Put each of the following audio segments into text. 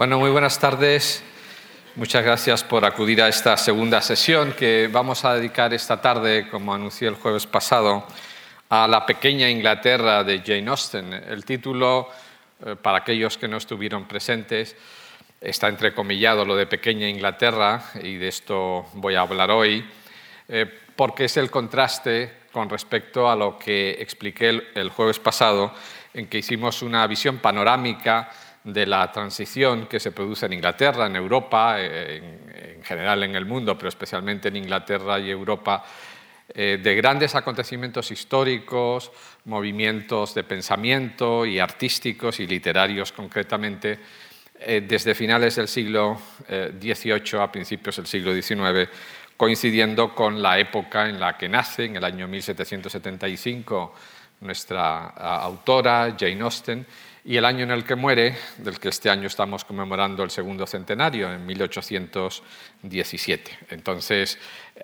Bueno, muy buenas tardes. Muchas gracias por acudir a esta segunda sesión que vamos a dedicar esta tarde, como anuncié el jueves pasado, a la pequeña Inglaterra de Jane Austen. El título, eh, para aquellos que no estuvieron presentes, está entrecomillado lo de pequeña Inglaterra y de esto voy a hablar hoy, eh, porque es el contraste con respecto a lo que expliqué el jueves pasado, en que hicimos una visión panorámica de la transición que se produce en Inglaterra, en Europa, en, general en el mundo, pero especialmente en Inglaterra y Europa, eh, de grandes acontecimientos históricos, movimientos de pensamiento y artísticos y literarios concretamente, eh, desde finales del siglo XVIII eh, a principios del siglo XIX, coincidiendo con la época en la que nace, en el año 1775, nuestra autora Jane Austen, y el año en el que muere, del que este año estamos conmemorando el segundo centenario, en 1817. Entonces,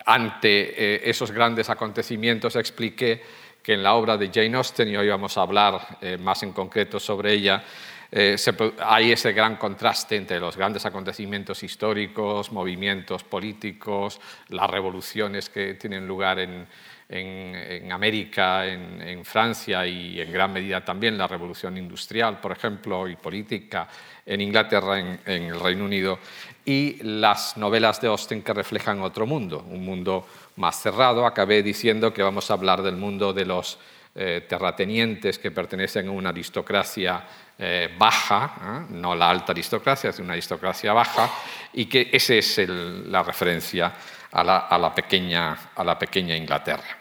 ante eh, esos grandes acontecimientos expliqué que en la obra de Jane Austen, y hoy vamos a hablar eh, más en concreto sobre ella, eh, hay ese gran contraste entre los grandes acontecimientos históricos, movimientos políticos, las revoluciones que tienen lugar en, en, América, en, Francia y en gran medida también la revolución industrial, por ejemplo, y política en Inglaterra, en, el Reino Unido, y las novelas de Austen que reflejan otro mundo, un mundo más cerrado. Acabé diciendo que vamos a hablar del mundo de los eh, terratenientes que pertenecen a una aristocracia eh, baja, ¿eh? no la alta aristocracia, es una aristocracia baja, y que esa es la referencia a la, pequeña, a la pequeña Inglaterra.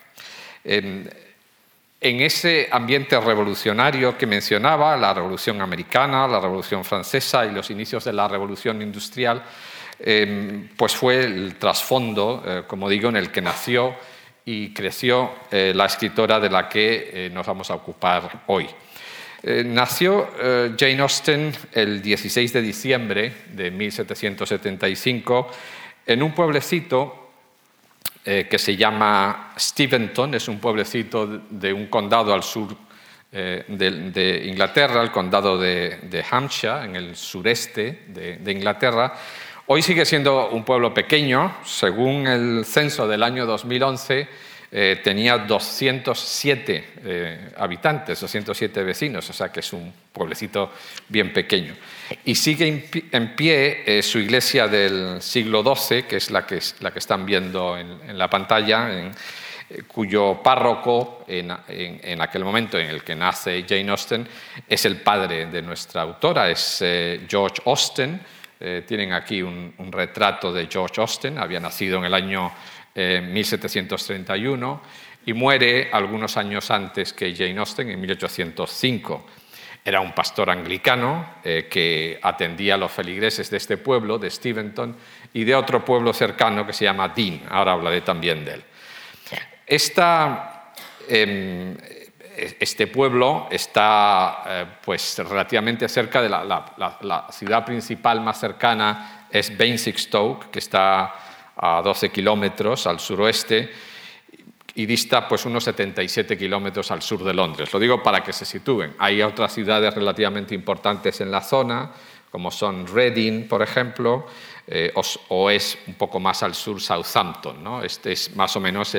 En, ese ambiente revolucionario que mencionaba, la Revolución Americana, la Revolución Francesa y los inicios de la Revolución Industrial, em, pues fue el trasfondo, eh, como digo, en el que nació y creció eh, la escritora de la que eh, nos vamos a ocupar hoy. nació Jane Austen el 16 de diciembre de 1775 en un pueblecito eh, que se llama Steventon, es un pueblecito de un condado al sur eh, de, Inglaterra, el condado de, Hampshire, en el sureste de, Inglaterra. Hoy sigue siendo un pueblo pequeño, según el censo del año 2011, eh, tenía 207 habitantes, 207 vecinos, o sea que es un pueblecito bien pequeño. Y sigue en pie eh, su iglesia del siglo XII, que es la que, la que están viendo en, la pantalla, eh, cuyo párroco en, aquel momento en el que nace Jane Austen es el padre de nuestra autora, es eh, George Austen. tienen aquí un, retrato de George Austen, había nacido en el año 1731 y muere algunos años antes que Jane Austen, en 1805. Era un pastor anglicano eh, que atendía a los feligreses de este pueblo, de Steventon, y de otro pueblo cercano que se llama Dean. Ahora hablaré también de él. Em, este pueblo está eh, pues, relativamente cerca de la, la, ciudad principal más cercana, es Basingstoke, que está a 12 kilómetros al suroeste y dista pues, unos 77 kilómetros al sur de Londres. Lo digo para que se sitúen. Hay otras ciudades relativamente importantes en la zona, como son Reading, por ejemplo, eh, o, es un poco más al sur Southampton. Este es más o menos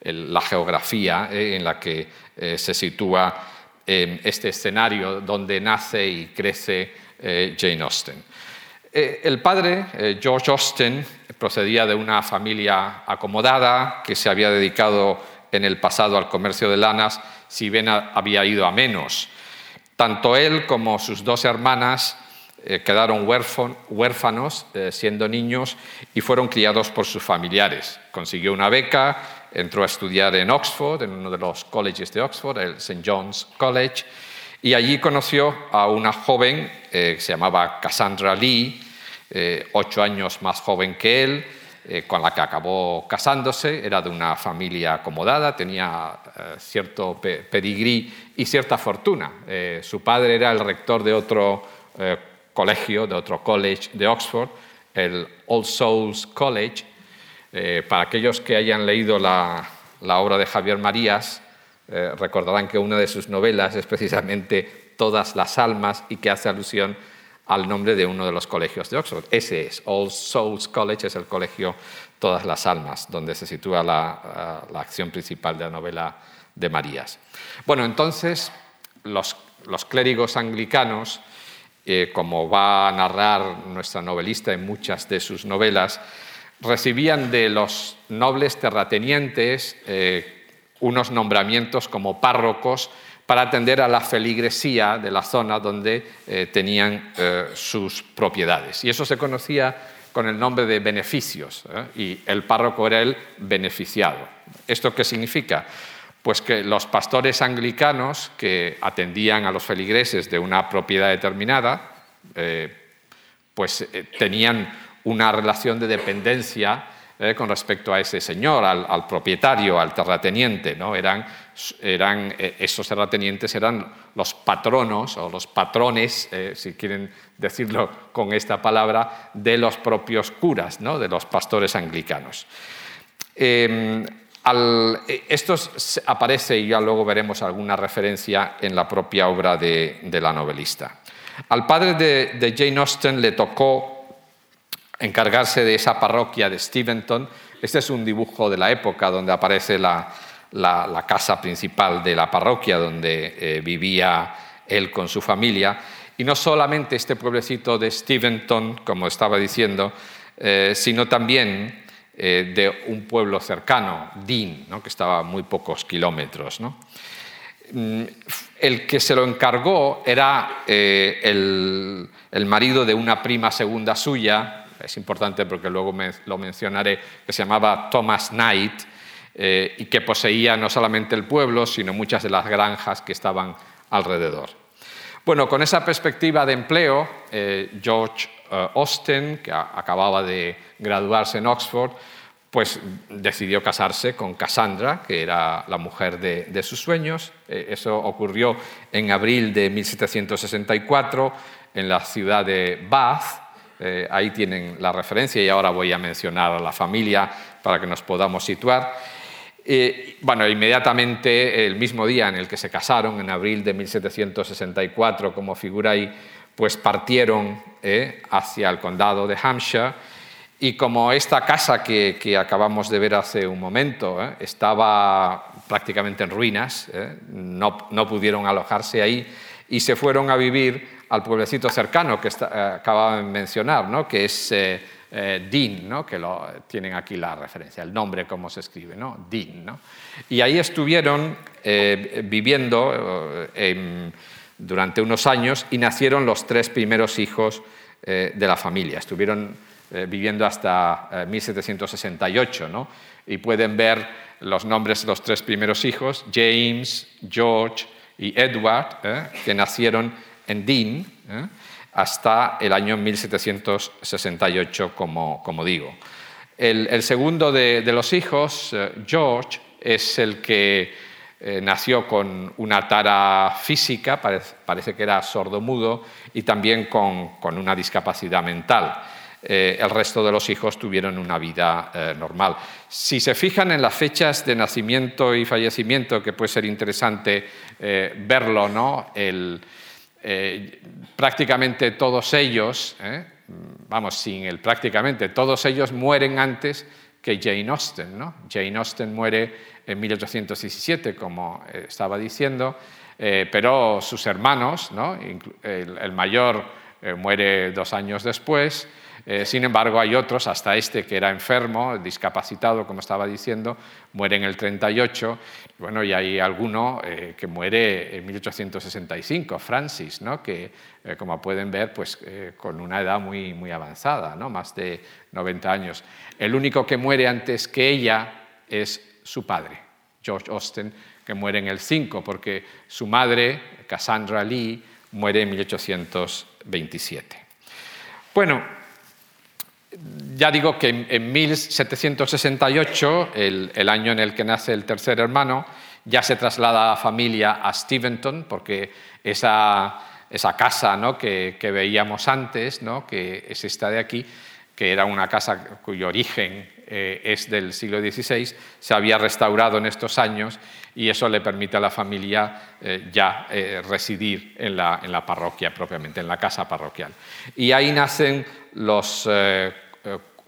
la geografía eh, en la que eh, se sitúa este escenario donde nace y crece Jane Austen. El padre, George Austen, procedía de una familia acomodada que se había dedicado en el pasado al comercio de lanas, si bien había ido a menos. Tanto él como sus dos hermanas eh, quedaron huérfanos eh, siendo niños y fueron criados por sus familiares. Consiguió una beca, entró a estudiar en Oxford, en uno de los colleges de Oxford, el St. John's College, y allí conoció a una joven eh, que se llamaba Cassandra Lee, eh, ocho años más joven que él, eh, con la que acabó casándose, era de una familia acomodada, tenía eh, cierto pedigrí y cierta fortuna. su padre era el rector de otro colegio, de otro college de Oxford, el All Souls College. para aquellos que hayan leído la, la obra de Javier Marías, recordarán que una de sus novelas es precisamente Todas las almas y que hace alusión al nombre de uno de los colegios de Oxford. Ese es, All Souls College, es el colegio Todas las Almas, donde se sitúa la, la acción principal de la novela de Marías. Bueno, entonces los, clérigos anglicanos, eh, como va a narrar nuestra novelista en muchas de sus novelas, recibían de los nobles terratenientes eh, unos nombramientos como párrocos para atender a la feligresía de la zona donde eh, tenían sus propiedades. Y eso se conocía con el nombre de beneficios, y el párroco era el beneficiado. ¿Esto qué significa? Pues que los pastores anglicanos que atendían a los feligreses de una propiedad determinada, eh, pues eh, tenían una relación de dependencia eh, con respecto a ese señor, al, propietario, al terrateniente. ¿no? Eran, eran, esos terratenientes eran los patronos o los patrones, si quieren decirlo con esta palabra, de los propios curas, ¿no? de los pastores anglicanos. Em, eh, esto aparece, y ya luego veremos alguna referencia en la propia obra de, la novelista. Al padre de, Jane Austen le tocó encargarse de esa parroquia de Steventon. Este es un dibujo de la época donde aparece la, casa principal de la parroquia donde eh, vivía él con su familia. Y no solamente este pueblecito de Steventon, como estaba diciendo, eh, sino también eh, de un pueblo cercano, Dean, que estaba a muy pocos kilómetros. Mm, el que se lo encargó era el, marido de una prima segunda suya, es importante porque luego lo mencionaré, que se llamaba Thomas Knight, eh, y que poseía no solamente el pueblo, sino muchas de las granjas que estaban alrededor. Bueno, con esa perspectiva de empleo, George Austen, que acababa de graduarse en Oxford, pues decidió casarse con Cassandra, que era la mujer de, sus sueños. Eh, eso ocurrió en abril de 1764 en la ciudad de Bath. Eh, ahí tienen la referencia y ahora voy a mencionar a la familia para que nos podamos situar. Eh, bueno, inmediatamente el mismo día en el que se casaron, en abril de 1764, como figura ahí, pues partieron hacia el condado de Hampshire y como esta casa que, acabamos de ver hace un momento ¿eh? estaba prácticamente en ruinas, ¿eh? no, pudieron alojarse ahí y se fueron a vivir al pueblecito cercano que está, eh, acababa de mencionar, ¿no? que es Dean, ¿no? que lo, tienen aquí la referencia, el nombre cómo se escribe, ¿no? Dean. ¿no? Y ahí estuvieron viviendo durante unos años y nacieron los tres primeros hijos de la familia. Estuvieron eh, viviendo hasta 1768, eh, ¿no? y pueden ver los nombres de los tres primeros hijos, James, George y Edward, ¿eh? que nacieron en Dean hasta el año 1768, como, digo. El, segundo de, los hijos, George, es el que nació con una tara física, parece, que era sordo-mudo, y también con, una discapacidad mental. Eh, el resto de los hijos tuvieron una vida eh, normal. Si se fijan en las fechas de nacimiento y fallecimiento, que puede ser interesante eh, verlo, ¿no? Prácticamente todos ellos, vamos, sin el prácticamente, todos ellos mueren antes que Jane Austen. ¿no? Jane Austen muere en 1817, como estaba diciendo, pero sus hermanos, ¿no? el, mayor muere dos años después, eh, sin embargo, hay otros, hasta este que era enfermo, discapacitado, como estaba diciendo, muere en el 38. Bueno, y hay alguno eh, que muere en 1865, Francis, ¿no? que, eh, como pueden ver, pues, con una edad muy, muy avanzada, ¿no? más de 90 años. El único que muere antes que ella es su padre, George Austen, que muere en el 5, porque su madre, Cassandra Lee, muere en 1827. Bueno, ya digo que en 1768, el, año en el que nace el tercer hermano, ya se traslada la familia a Steventon, porque esa, casa ¿no? que, veíamos antes, ¿no? que es esta de aquí, que era una casa cuyo origen eh, es del siglo XVI, se había restaurado en estos años y eso le permite a la familia eh, ya residir en la, en la, parroquia propiamente, en la casa parroquial. Y ahí nacen los,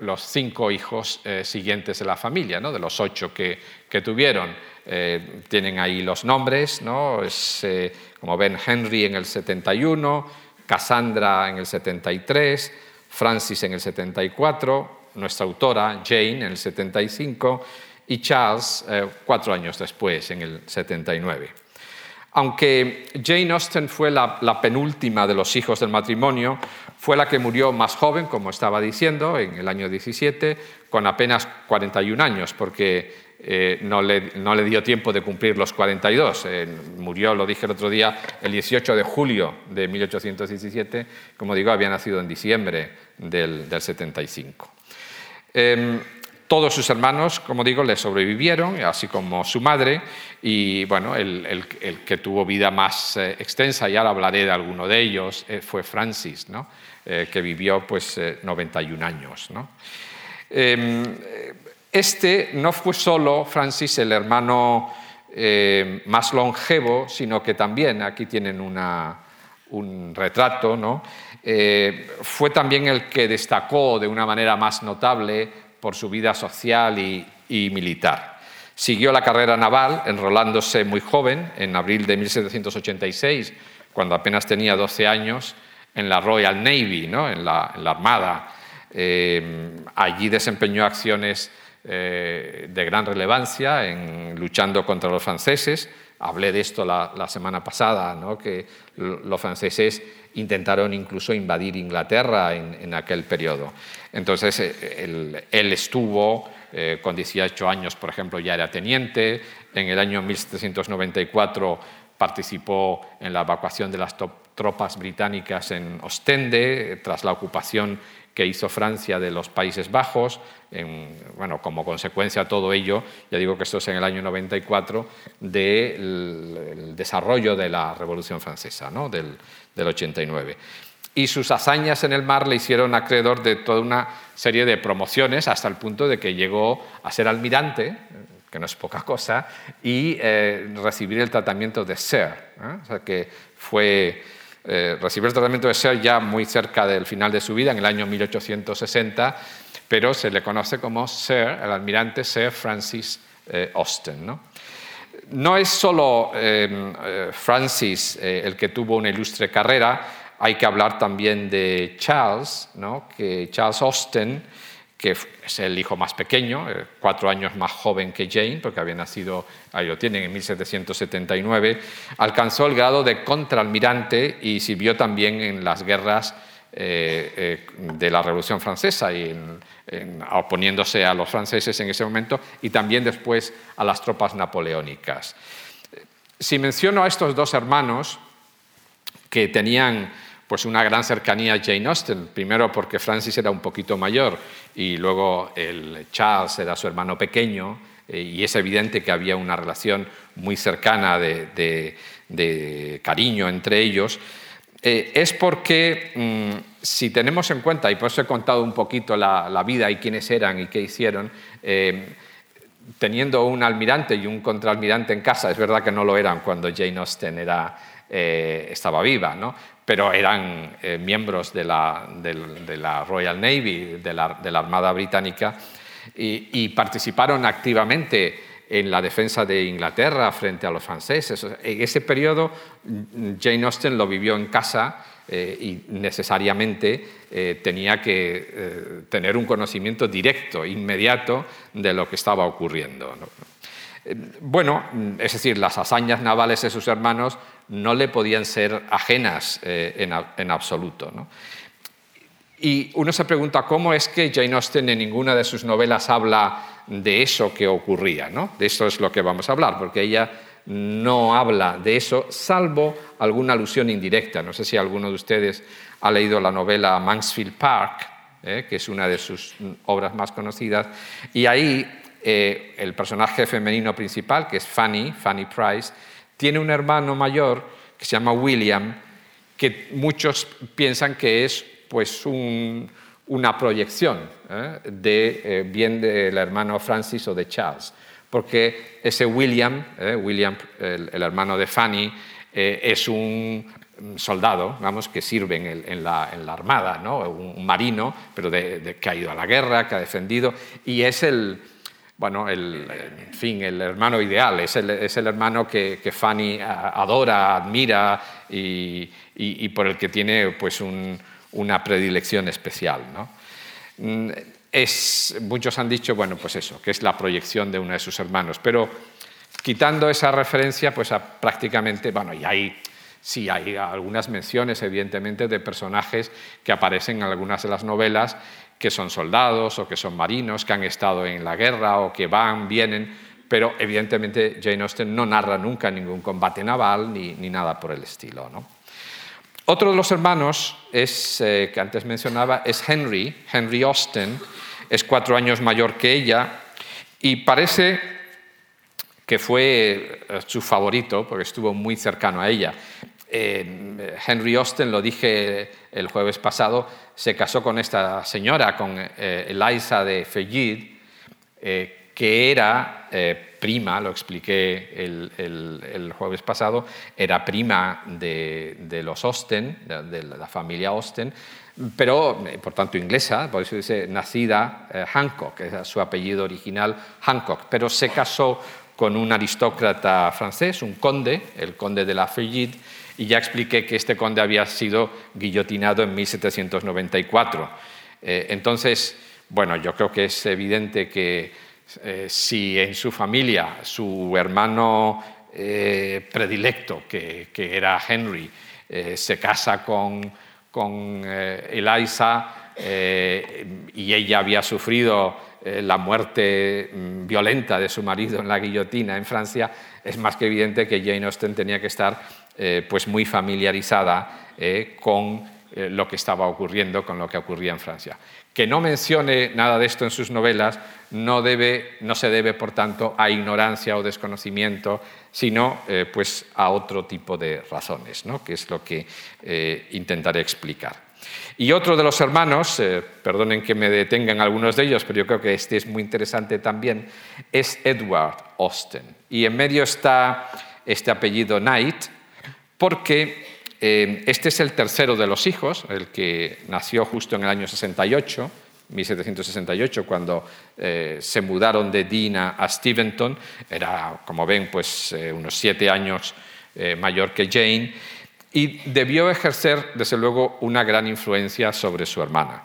los cinco hijos siguientes de la familia, ¿no? de los ocho que, que tuvieron. tienen ahí los nombres, ¿no? es, como ven Henry en el 71, Cassandra en el 73, Francis en el 74, nuestra autora Jane en el 75 y Charles eh, cuatro años después, en el 79. Aunque Jane Austen fue la, penúltima de los hijos del matrimonio, fue la que murió más joven, como estaba diciendo, en el año 17, con apenas 41 años, porque eh, no, le, dio tiempo de cumplir los 42. Eh, murió, lo dije el otro día, el 18 de julio de 1817. Como digo, había nacido en diciembre del, 75. Em, todos sus hermanos, como digo, le sobrevivieron, así como su madre, y bueno, el, que tuvo vida más eh, extensa, y ahora hablaré de alguno de ellos, fue Francis, ¿no? que vivió pues 91 años. ¿no? Em, este no fue solo Francis el hermano eh, más longevo, sino que también, aquí tienen un retrato, ¿no? Eh, fue también el que destacó de una manera más notable por su vida social y, militar. Siguió la carrera naval, enrolándose muy joven, en abril de 1786, cuando apenas tenía 12 años, en la Royal Navy, ¿no? en, la, Armada. Eh, allí desempeñó acciones eh, de gran relevancia en luchando contra los franceses. Hablé de esto la, semana pasada, que los franceses intentaron incluso invadir Inglaterra en, aquel periodo. Entonces, eh, él, estuvo eh, con 18 años, por ejemplo, ya era teniente. En el año 1794 participó en la evacuación de las tropas británicas en Ostende, tras la ocupación que hizo Francia de los Países Bajos, bueno, como consecuencia de todo ello, ya digo que esto es en el año 94, del desarrollo de la Revolución Francesa, ¿no? del, 89 y sus hazañas en el mar le hicieron acreedor de toda una serie de promociones hasta el punto de que llegó a ser almirante, que no es poca cosa, y eh, recibir el tratamiento de Sir. O sea que fue eh, recibió el tratamiento de Sir ya muy cerca del final de su vida, en el año 1860, pero se le conoce como Sir, el almirante Sir Francis eh, Austen. ¿no? es solo em, eh, Francis el que tuvo una ilustre carrera, hay que hablar también de Charles, ¿no? que Charles Austen que es el hijo más pequeño, eh, cuatro años más joven que Jane, porque había nacido, ahí lo tienen, en 1779, alcanzó el grado de contraalmirante y sirvió también en las guerras eh, eh, de la Revolución Francesa, y oponiéndose a los franceses en ese momento y también después a las tropas napoleónicas. Si menciono a estos dos hermanos que tenían pues una gran cercanía a Jane Austen, primero porque Francis era un poquito mayor y luego el Charles era su hermano pequeño eh, y es evidente que había una relación muy cercana de, cariño entre ellos, eh, es porque mm, si tenemos en cuenta, y por eso he contado un poquito la, vida y quiénes eran y qué hicieron, eh, teniendo un almirante y un contraalmirante en casa, es verdad que no lo eran cuando Jane Austen era, estaba viva, ¿no? Pero eran eh, miembros de la, Royal Navy, de la, Armada Británica, y, participaron activamente en la defensa de Inglaterra frente a los franceses. En ese periodo Jane Austen lo vivió en casa eh, y necesariamente eh, tenía que tener un conocimiento directo, inmediato, de lo que estaba ocurriendo. Bueno, es decir, las hazañas navales de sus hermanos no le podían ser ajenas eh, en, absoluto. Y uno se pregunta cómo es que Jane Austen en ninguna de sus novelas habla de eso que ocurría. De eso es lo que vamos a hablar, porque ella no habla de eso, salvo alguna alusión indirecta. No sé si alguno de ustedes ha leído la novela Mansfield Park, eh, que es una de sus obras más conocidas, y ahí eh, el personaje femenino principal, que es Fanny, Fanny Price, tiene un hermano mayor que se llama William, que muchos piensan que es pues un, una proyección de bien del hermano Francis o de Charles, porque ese William, William el, hermano de Fanny, es un soldado, vamos, que sirve en, la, armada, ¿no? un marino, pero que ha ido a la guerra, que ha defendido, y es el, bueno, el, en fin, el hermano ideal, es el, es el hermano que, Fanny adora, admira y, por el que tiene pues, una predilección especial. ¿no? Mm, es, muchos han dicho, bueno, pues eso, que es la proyección de uno de sus hermanos, pero quitando esa referencia, pues prácticamente, bueno, y hay Sí, hay algunas menciones, evidentemente, de personajes que aparecen en algunas de las novelas, que son soldados o que son marinos, que han estado en la guerra o que van, vienen, pero evidentemente Jane Austen no narra nunca ningún combate naval ni, nada por el estilo. Otro de los hermanos es, eh, que antes mencionaba es Henry, Henry Austen, es cuatro años mayor que ella y parece que fue eh, su favorito porque estuvo muy cercano a ella. Eh, Henry Austen, lo dije el jueves pasado, se casó con esta señora, con eh, Eliza de Fayid, eh, que era prima, lo expliqué el, jueves pasado, era prima de, los Austen, de, la familia Austen, pero por tanto inglesa, por eso dice nacida Hancock, es su apellido original Hancock, pero se casó con un aristócrata francés, un conde, el conde de la Fayid, y ya expliqué que este conde había sido guillotinado en 1794. Eh, entonces, bueno, yo creo que es evidente que eh, si en su familia su hermano eh, predilecto, que, era Henry, se casa con, con Eliza y ella había sufrido la muerte mm, violenta de su marido en la guillotina en Francia, es más que evidente que Jane Austen tenía que estar eh, pues muy familiarizada eh, con eh, lo que estaba ocurriendo, con lo que ocurría en Francia. Que no mencione nada de esto en sus novelas no, debe, no se debe, por tanto, a ignorancia o desconocimiento, sino pues a otro tipo de razones, ¿no? que es lo que intentaré explicar. Y otro de los hermanos, perdonen que me detengan algunos de ellos, pero yo creo que este es muy interesante también, es Edward Austen. Y en medio está este apellido Knight, porque eh, este es el tercero de los hijos, el que nació justo en el año 68, 1768, cuando eh, se mudaron de Dean a Steventon. Era, como ven, pues eh, unos siete años mayor que Jane y debió ejercer, desde luego, una gran influencia sobre su hermana.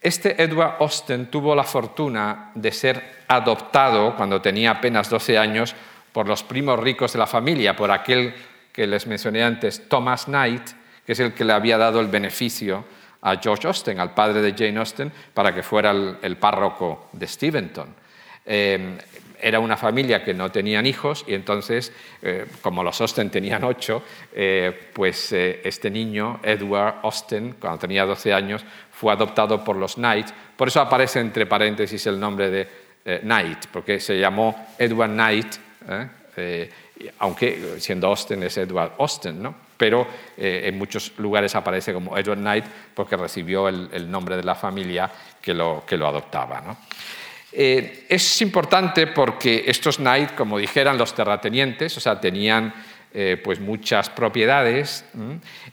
Este Edward Austen tuvo la fortuna de ser adoptado cuando tenía apenas 12 años por los primos ricos de la familia, por aquel que les mencioné antes, Thomas Knight, que es el que le había dado el beneficio a George Austen, al padre de Jane Austen, para que fuera el, párroco de Steventon. Eh, era una familia que no tenían hijos y entonces, eh, como los Austen tenían ocho, eh, pues este niño, Edward Austen, cuando tenía 12 años, fue adoptado por los Knight. Por eso aparece entre paréntesis el nombre de Knight, porque se llamó Edward Knight aunque siendo Austin es Edward Austin, ¿no? pero eh, en muchos lugares aparece como Edward Knight porque recibió el, nombre de la familia que lo, que lo adoptaba. Eh, es importante porque estos Knight, como dijeran los terratenientes, o sea, tenían eh, pues muchas propiedades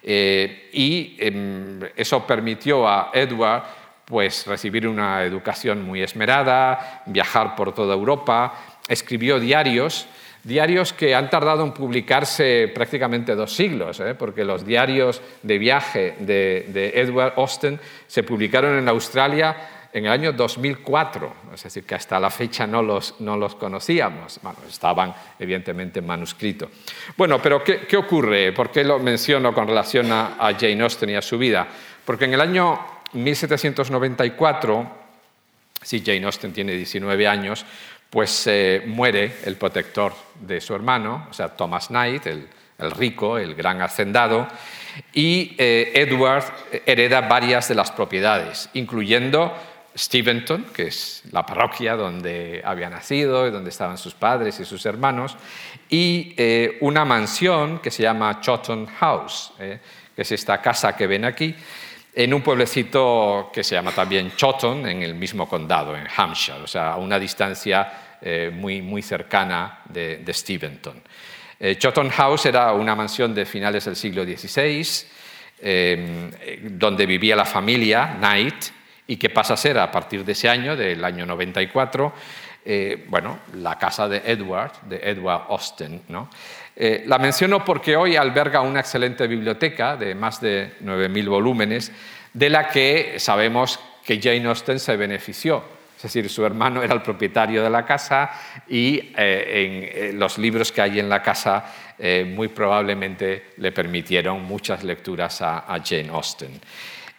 y em, eso permitió a Edward pues, recibir una educación muy esmerada, viajar por toda Europa, escribió diarios Diarios que han tardado en publicarse prácticamente dos siglos, ¿eh? porque los diarios de viaje de, Edward Austen se publicaron en Australia en el año 2004, es decir, que hasta la fecha no los, no los conocíamos. Bueno, estaban evidentemente en manuscrito. Bueno, pero ¿qué, ocurre? ¿Por qué lo menciono con relación a, a Jane Austen y a su vida? Porque en el año 1794, si Jane Austen tiene 19 años, pues eh, muere el protector de su hermano, o sea, Thomas Knight, el, rico, el gran hacendado, y eh, Edward hereda varias de las propiedades, incluyendo Steventon, que es la parroquia donde había nacido y donde estaban sus padres y sus hermanos, y eh, una mansión que se llama Chawton House, que es esta casa que ven aquí, en un pueblecito que se llama también Chawton, en el mismo condado, en Hampshire, o sea, a una distancia eh, muy, muy cercana de, de Steventon. Eh, House era una mansión de finales del siglo XVI, eh, donde vivía la familia Knight y que pasa a ser a partir de ese año, del año 94, eh, bueno, la casa de Edward, de Edward Austin. ¿no? Eh, la menciono porque hoy alberga una excelente biblioteca de más de 9.000 volúmenes, de la que sabemos que Jane Austen se benefició. Es decir, su hermano era el propietario de la casa y eh, en los libros que hay en la casa muy probablemente le permitieron muchas lecturas a Jane Austen.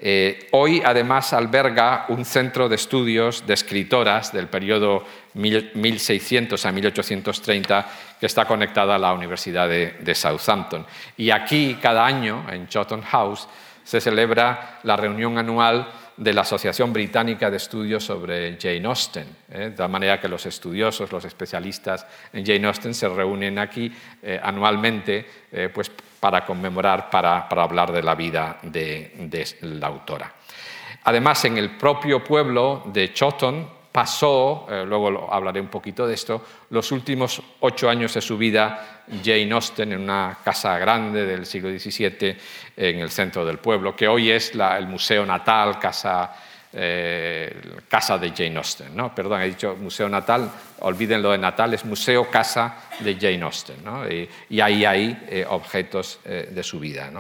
Eh, hoy además alberga un centro de estudios de escritoras del periodo 1600 a 1830 que está conectada a la Universidad de, Southampton. Y aquí, cada año, en Chawton House, se celebra la reunión anual de la Asociación Británica de Estudios sobre Jane Austen, ¿eh? de manera que los estudiosos, los especialistas en Jane Austen se reúnen aquí eh, anualmente pues, para conmemorar, para, hablar de la vida de, la autora. Además, en el propio pueblo de Chawton pasó, eh, luego hablaré un poquito de esto, los últimos ocho años de su vida Jane Austen en una casa grande del siglo XVII en el centro del pueblo, que hoy es el Museo Natal, casa eh, casa de Jane Austen. Perdón, he dicho Museo Natal, olviden lo de Natal, es Museo Casa de Jane Austen. Y, ahí hay eh, objetos eh, de su vida.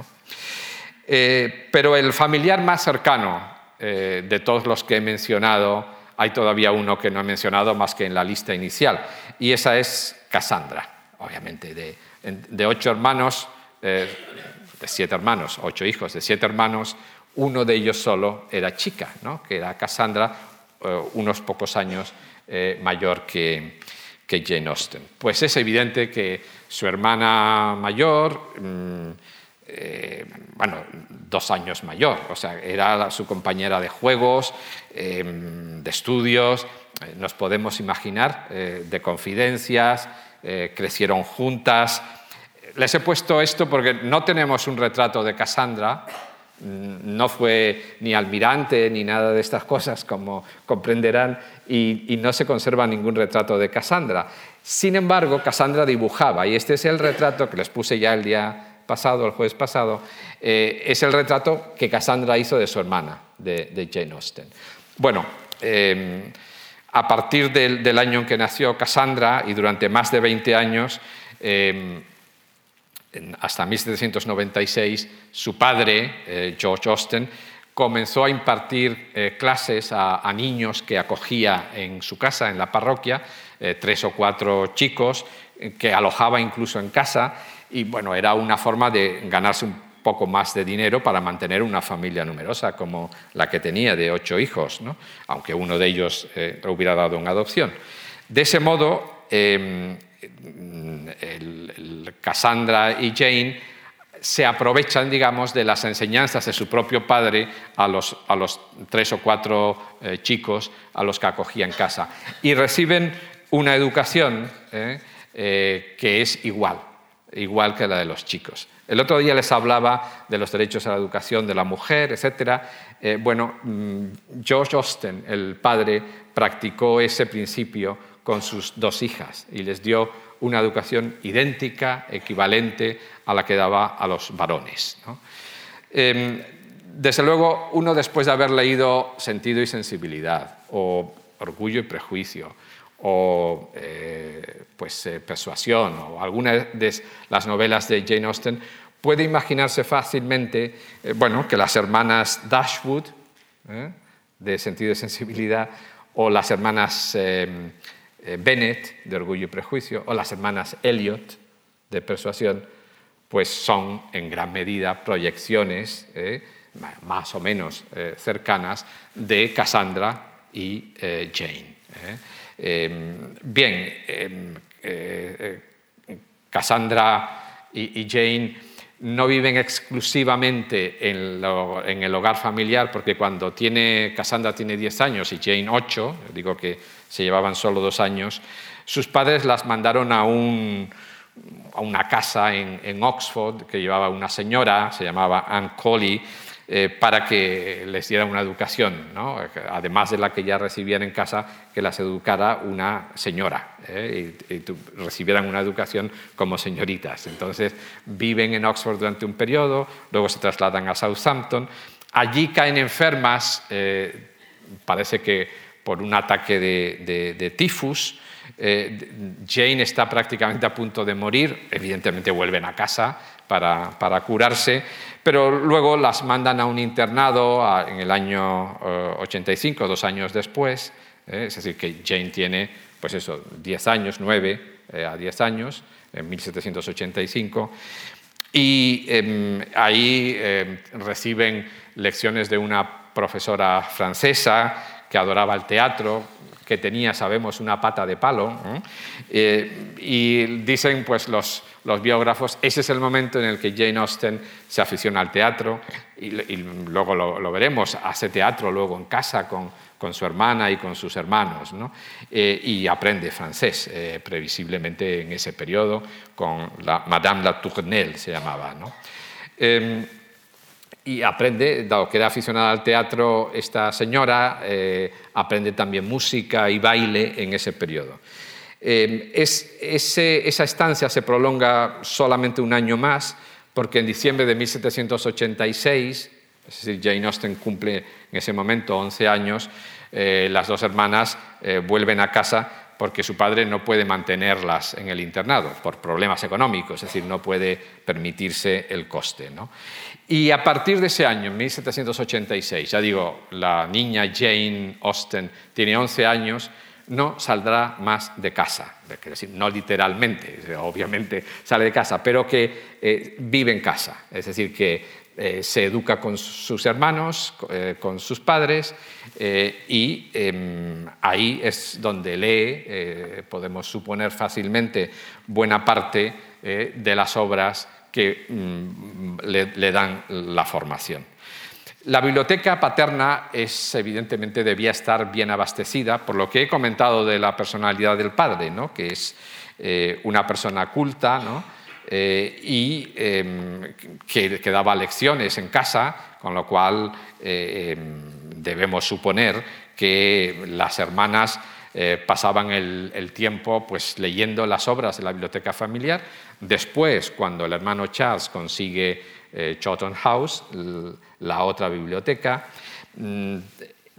pero el familiar más cercano de todos los que he mencionado, hay todavía uno que no he mencionado más que en la lista inicial, y esa es Cassandra, obviamente, de, ocho hermanos, de siete hermanos, ocho hijos, de siete hermanos, uno de ellos solo era chica, ¿no? que era Cassandra, eh, unos pocos años eh, mayor que, Jane Austen. Pues es evidente que su hermana mayor, mm, eh, bueno, dos años mayor, o sea, era su compañera de juegos, de estudios, nos podemos imaginar, de confidencias, crecieron juntas. Les he puesto esto porque no tenemos un retrato de Cassandra, no fue ni almirante ni nada de estas cosas, como comprenderán, y, no se conserva ningún retrato de Cassandra. Sin embargo, Cassandra dibujaba, y este es el retrato que les puse ya el día pasado, el jueves pasado, eh, es el retrato que Cassandra hizo de su hermana, de, Jane Austen. Bueno, em, a partir del, año en que nació Cassandra y durante más de 20 años, em, hasta 1796, su padre, eh, George Austen, comenzó a impartir eh, clases a, niños que acogía en su casa, en la parroquia, eh, tres o cuatro chicos que alojaba incluso en casa y bueno, era una forma de ganarse un poco más de dinero para mantener una familia numerosa como la que tenía de ocho hijos, aunque uno de ellos lo hubiera dado en adopción. De ese modo, em, Cassandra y Jane se aprovechan, digamos, de las enseñanzas de su propio padre a los, tres o cuatro eh, chicos a los que acogía en casa. Y reciben una educación eh, eh, que es igual, igual que la de los chicos. El otro día les hablaba de los derechos a la educación de la mujer, etc. bueno, mm, George Austen, el padre, practicó ese principio con sus dos hijas y les dio una educación idéntica, equivalente a la que daba a los varones. Em, desde luego, uno después de haber leído Sentido y Sensibilidad, o Orgullo y Prejuicio, o eh, pues, eh, Persuasión, o alguna de las novelas de Jane Austen, puede imaginarse fácilmente eh, bueno, que las hermanas Dashwood, de Sentido y Sensibilidad, o las hermanas em, Bennett, de Orgullo y Prejuicio, o las hermanas Elliot, de Persuasión, pues son en gran medida proyecciones más o menos cercanas de Cassandra y Jane. Em, bien, em, Cassandra y, Jane no viven exclusivamente en, en, el hogar familiar, porque cuando tiene, Cassandra tiene 10 años y Jane 8, digo que se llevaban solo dos años, sus padres las mandaron a, una casa en, Oxford que llevaba una señora, se llamaba Anne Colley, para que les diera una educación, además de la que ya recibían en casa, que las educara una señora y, recibieran una educación como señoritas. Entonces viven en Oxford durante un periodo, luego se trasladan a Southampton, allí caen enfermas, parece que por un ataque de tifus, eh, Jane está prácticamente a punto de morir, evidentemente vuelven a casa para, curarse, pero luego las mandan a un internado en el año 85, eh, dos años después, eh, es decir, que Jane tiene, pues eso, 10 años, 9 a 10 años, en 1785, y em, ahí em, reciben lecciones de una profesora francesa que adoraba el teatro, que tenía, sabemos, una pata de palo. Eh, y dicen pues, los, los, biógrafos, ese es el momento en el que Jane Austen se aficiona al teatro, y, luego lo, veremos, hace teatro luego en casa con, con su hermana y con sus hermanos, eh, y aprende francés, eh, previsiblemente en ese periodo, con la Madame la Tournelle se llamaba. ¿no? Em, y aprende, dado que era aficionada al teatro, esta señora eh, aprende también música y baile en ese periodo. Eh, esa estancia se prolonga solamente un año más, porque en diciembre de 1786, es decir, Jane Austen cumple en ese momento 11 años, eh, las dos hermanas vuelven a casa porque su padre no puede mantenerlas en el internado por problemas económicos, es decir, no puede permitirse el coste. Y a partir de ese año, 1786, ya digo, la niña Jane Austen tiene 11 años, no saldrá más de casa, decir, no literalmente, obviamente sale de casa, pero que eh, vive en casa, es decir, que eh, se educa con sus hermanos, eh, con sus padres, y em, ahí es donde lee, podemos suponer fácilmente, buena parte de las obras que mm, le, dan la formación. La biblioteca paterna es, evidentemente debía estar bien abastecida, por lo que he comentado de la personalidad del padre, ¿no? que es eh, una persona culta eh, y em, que, daba lecciones en casa, con lo cual eh, em, debemos suponer que las hermanas pasaban el, el, tiempo pues, leyendo las obras de la biblioteca familiar Después, cuando el hermano Charles consigue eh, House, la otra biblioteca, mm,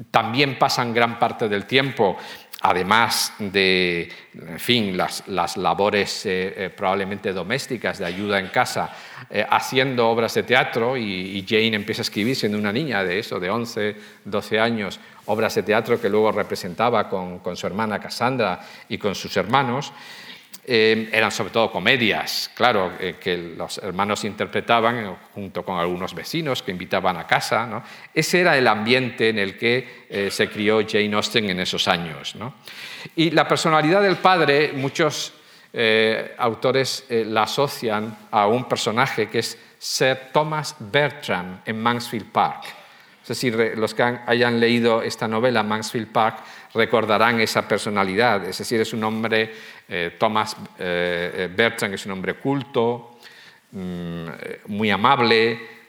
también pasan gran parte del tiempo, además de en fin, las, labores eh, eh, probablemente domésticas de ayuda en casa, eh, haciendo obras de teatro y, Jane empieza a escribir siendo una niña de eso, de 11, 12 años, obras de teatro que luego representaba con, con su hermana Cassandra y con sus hermanos. Eh, eran sobre todo comedias, claro, eh, que los hermanos interpretaban eh, junto con algunos vecinos que invitaban a casa. Ese era el ambiente en el que se crió Jane Austen en esos años. Y la personalidad del padre, muchos autores la asocian a un personaje que es Sir Thomas Bertram en Mansfield Park. Es decir, los que hayan leído esta novela, Mansfield Park, recordarán esa personalidad. Es decir, es un hombre, eh, Thomas eh, eh, Bertrand es un hombre culto, mm, muy amable,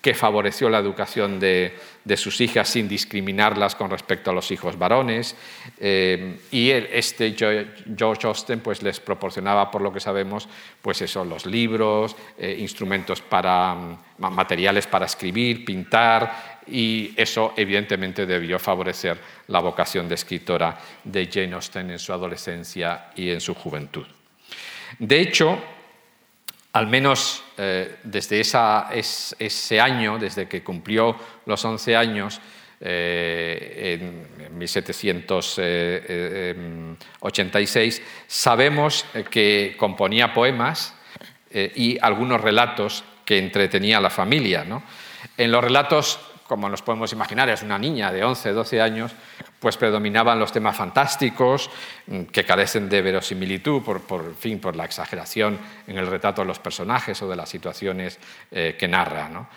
que favoreció la educación de, sus hijas sin discriminarlas con respecto a los hijos varones. y este George Austen pues, les proporcionaba, por lo que sabemos, pues eso, los libros, instrumentos para, mm, materiales para escribir, pintar, y eso evidentemente debió favorecer la vocación de escritora de Jane Austen en su adolescencia y en su juventud. De hecho, al menos eh, desde ese año, desde que cumplió los 11 años, eh, en 1786, sabemos que componía poemas eh, y algunos relatos que entretenía a la familia. En los relatos como nos podemos imaginar, es una niña de 11, 12 años, pues predominaban los temas fantásticos mm, que carecen de verosimilitud por, fin, por la exageración en el retrato de los personajes o de las situaciones eh, que narra.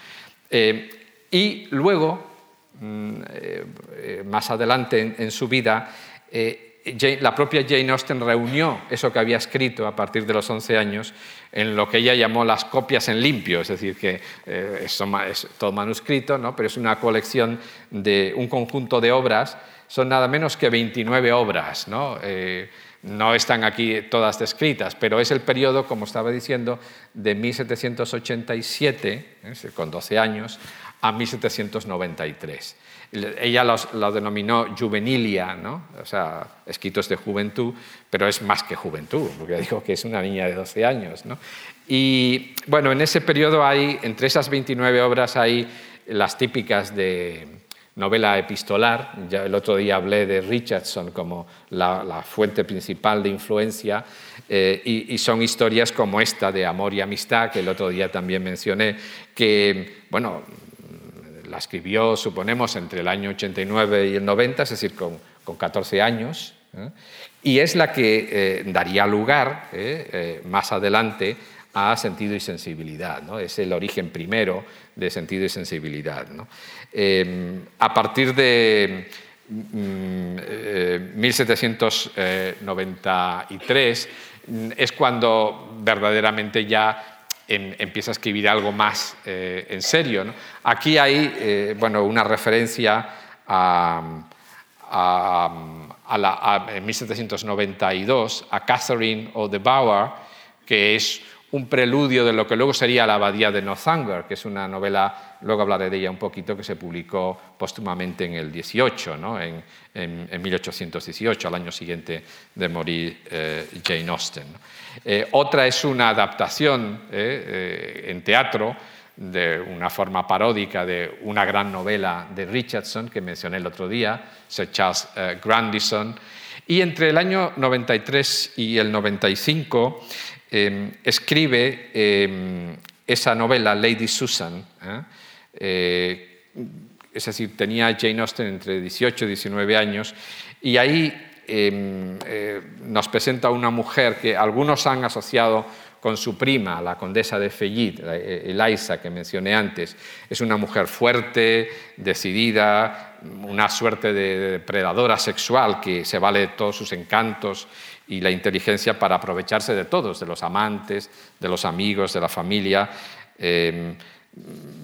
Eh, y luego, mm, eh, más adelante en, su vida, la propia Jane Austen reunió eso que había escrito a partir de los 11 años en lo que ella llamó las copias en limpio, es decir, que eh, es, todo manuscrito, ¿no? pero es una colección de un conjunto de obras, son nada menos que 29 obras. ¿no? Eh, no están aquí todas descritas, pero es el periodo, como estaba diciendo, de 1787, con 12 años, a 1793. Ella lo denominó juvenilia, ¿no? o sea, escritos de juventud, pero es más que juventud, porque dijo que es una niña de 12 años. ¿no? Y bueno, en ese periodo hay, entre esas 29 obras hay las típicas de novela epistolar. Ya el otro día hablé de Richardson como la, fuente principal de influencia eh, y, y, son historias como esta de amor y amistad que el otro día también mencioné, que, bueno, la escribió, suponemos, entre el año 89 y el 90, es decir, con, 14 años, ¿eh? y es la que eh, daría lugar ¿eh? más adelante a sentido y sensibilidad. ¿no? Es el origen primero de sentido y sensibilidad. a partir de 1793 mm, es cuando verdaderamente ya empieza a escribir algo más eh, en serio. Aquí hay eh, bueno, una referencia a, en 1792 a Catherine o de Bauer, que es un preludio de lo que luego sería La Abadía de Northanger, que es una novela, luego hablaré de ella un poquito, que se publicó póstumamente en el 18, en, 1818, al año siguiente de morir eh, Jane Austen. Eh, otra es una adaptación eh, en teatro de una forma paródica de una gran novela de Richardson que mencioné el otro día, Sir Charles Grandison. Y entre el año 93 y el 95 Em, escribe em, esa novela, Lady Susan. ¿eh? Eh, es decir, tenía Jane Austen entre 18 y 19 años, y ahí em, eh, nos presenta una mujer que algunos han asociado con su prima, la condesa de Fayid, Eliza, que mencioné antes. Es una mujer fuerte, decidida, una suerte de depredadora sexual que se vale de todos sus encantos y la inteligencia para aprovecharse de todos, de los amantes, de los amigos, de la familia. Em,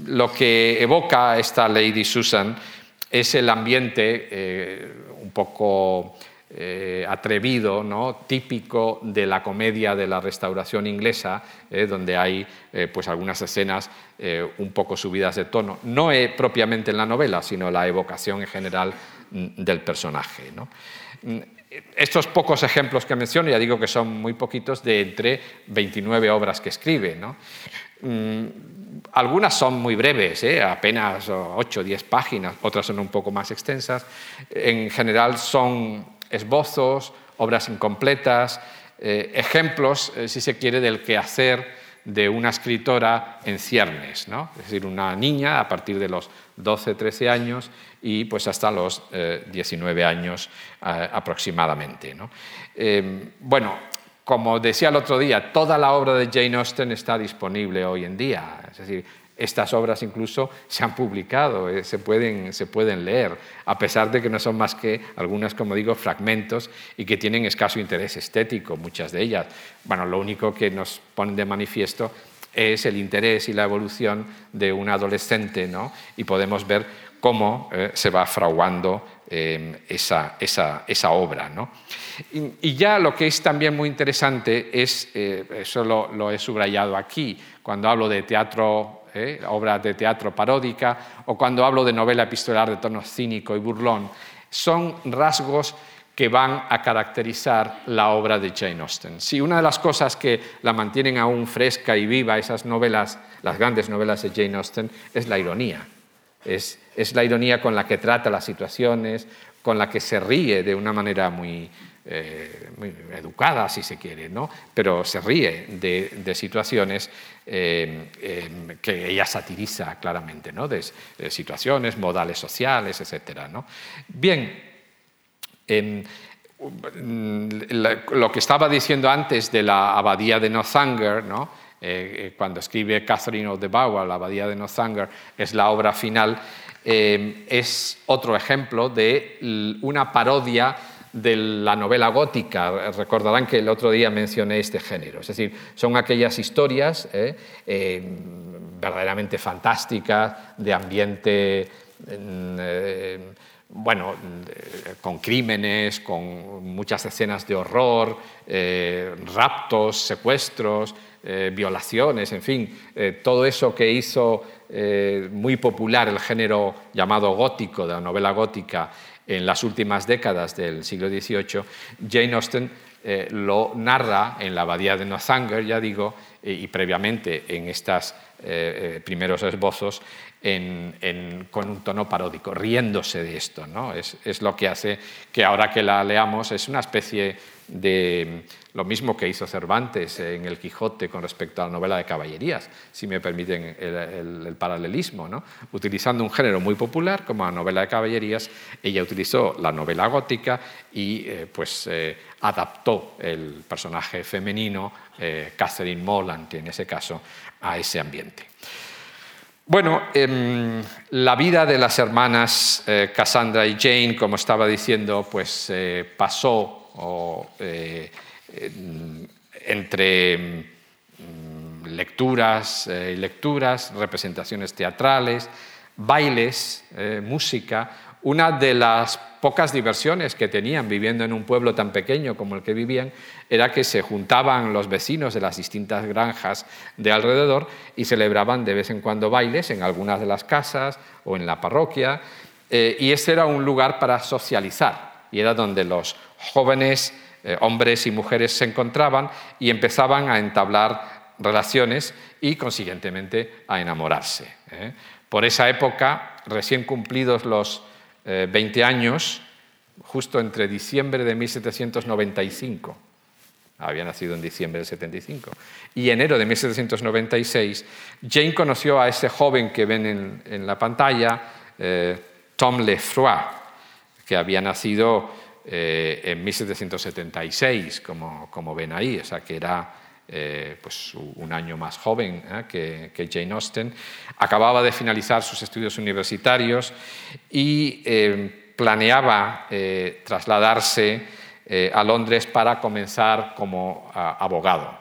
lo que evoca esta Lady Susan es el ambiente eh, un poco eh, atrevido, ¿no? típico de la comedia de la restauración inglesa, eh, donde hay pues algunas escenas un poco subidas de tono, no propiamente en la novela, sino la evocación en general mm, del personaje. Mm, estos pocos ejemplos que menciono, ya digo que son muy poquitos, de entre 29 obras que escribe. Mm, algunas son muy breves, ¿eh? apenas 8 o 10 páginas, otras son un poco más extensas. En general son esbozos, obras incompletas, eh, ejemplos, eh, si se quiere, del quehacer de una escritora en ciernes, ¿no? es decir, una niña a partir de los 12, 13 años y pues hasta los 19 eh, años eh, aproximadamente. Bueno, como decía el otro día, toda la obra de Jane Austen está disponible hoy en día. Es decir, estas obras incluso se han publicado, se, pueden, se pueden leer, a pesar de que no son más que algunas, como digo, fragmentos y que tienen escaso interés estético, muchas de ellas. Bueno, lo único que nos ponen de manifiesto es el interés y la evolución de un adolescente, ¿no? Y podemos ver cómo eh, se va fraguando eh, esa, esa, obra. ¿no? Y, ya lo que es también muy interesante es, eh, eso lo, he subrayado aquí, cuando hablo de teatro, obra de teatro paródica, o cuando hablo de novela epistolar de tono cínico y burlón, son rasgos que van a caracterizar la obra de Jane Austen. Si una de las cosas que la mantienen aún fresca y viva esas novelas, las grandes novelas de Jane Austen, es la ironía. Es, la ironía con la que trata las situaciones, con la que se ríe de una manera muy, eh, educada, si se quiere, ¿no? pero se ríe de, situaciones eh, em, que ella satiriza claramente, ¿no? de, situaciones, modales sociales, etc. ¿no? Bien, en lo que estaba diciendo antes de la abadía de Northanger, ¿no? Eh, eh, cuando escribe Catherine of the Bauer, la abadía de Northanger, es la obra final, eh, es otro ejemplo de una parodia de la novela gótica. Recordarán que el otro día mencioné este género. Es decir, son aquellas historias eh, eh, verdaderamente fantásticas, de ambiente, eh, bueno, con crímenes, con muchas escenas de horror, raptos, secuestros, violaciones, en fin, todo eso que hizo muy popular el género llamado gótico, de la novela gótica, en las últimas décadas del siglo XVIII, Jane Austen eh, lo narra en la abadía de Northanger, ya digo, eh, y previamente en estos eh, primeros esbozos, con un tono paródico, riéndose de esto. es, lo que hace que ahora que la leamos es una especie de lo mismo que hizo Cervantes en El Quijote con respecto a la novela de caballerías, si me permiten el, paralelismo. ¿no? Utilizando un género muy popular como la novela de caballerías, ella utilizó la novela gótica y eh, pues, eh, adaptó el personaje femenino, eh, Catherine Morland en ese caso, a ese ambiente. Bueno, em, la vida de las hermanas Cassandra y Jane, como estaba diciendo, pues pasó o, entre mm, lecturas y lecturas, representaciones teatrales, bailes, eh, música, una de las pocas diversiones que tenían viviendo en un pueblo tan pequeño como el que vivían era que se juntaban los vecinos de las distintas granjas de alrededor y celebraban de vez en cuando bailes en algunas de las casas o en la parroquia. Eh, y ese era un lugar para socializar y era donde los jóvenes eh, hombres y mujeres se encontraban y empezaban a entablar relaciones y, consiguientemente, a enamorarse. ¿eh? Por esa época, recién cumplidos los 20 eh, años, justo entre diciembre de 1795, había nacido en diciembre del 75, y enero de 1796, Jane conoció a ese joven que ven en, en la pantalla, Tom Lefroy, que había nacido eh, en 1776, como, como, ven ahí, o sea que era eh, pues, un año más joven ¿eh? que, Jane Austen. Acababa de finalizar sus estudios universitarios y planeaba trasladarse a Londres para comenzar como abogado.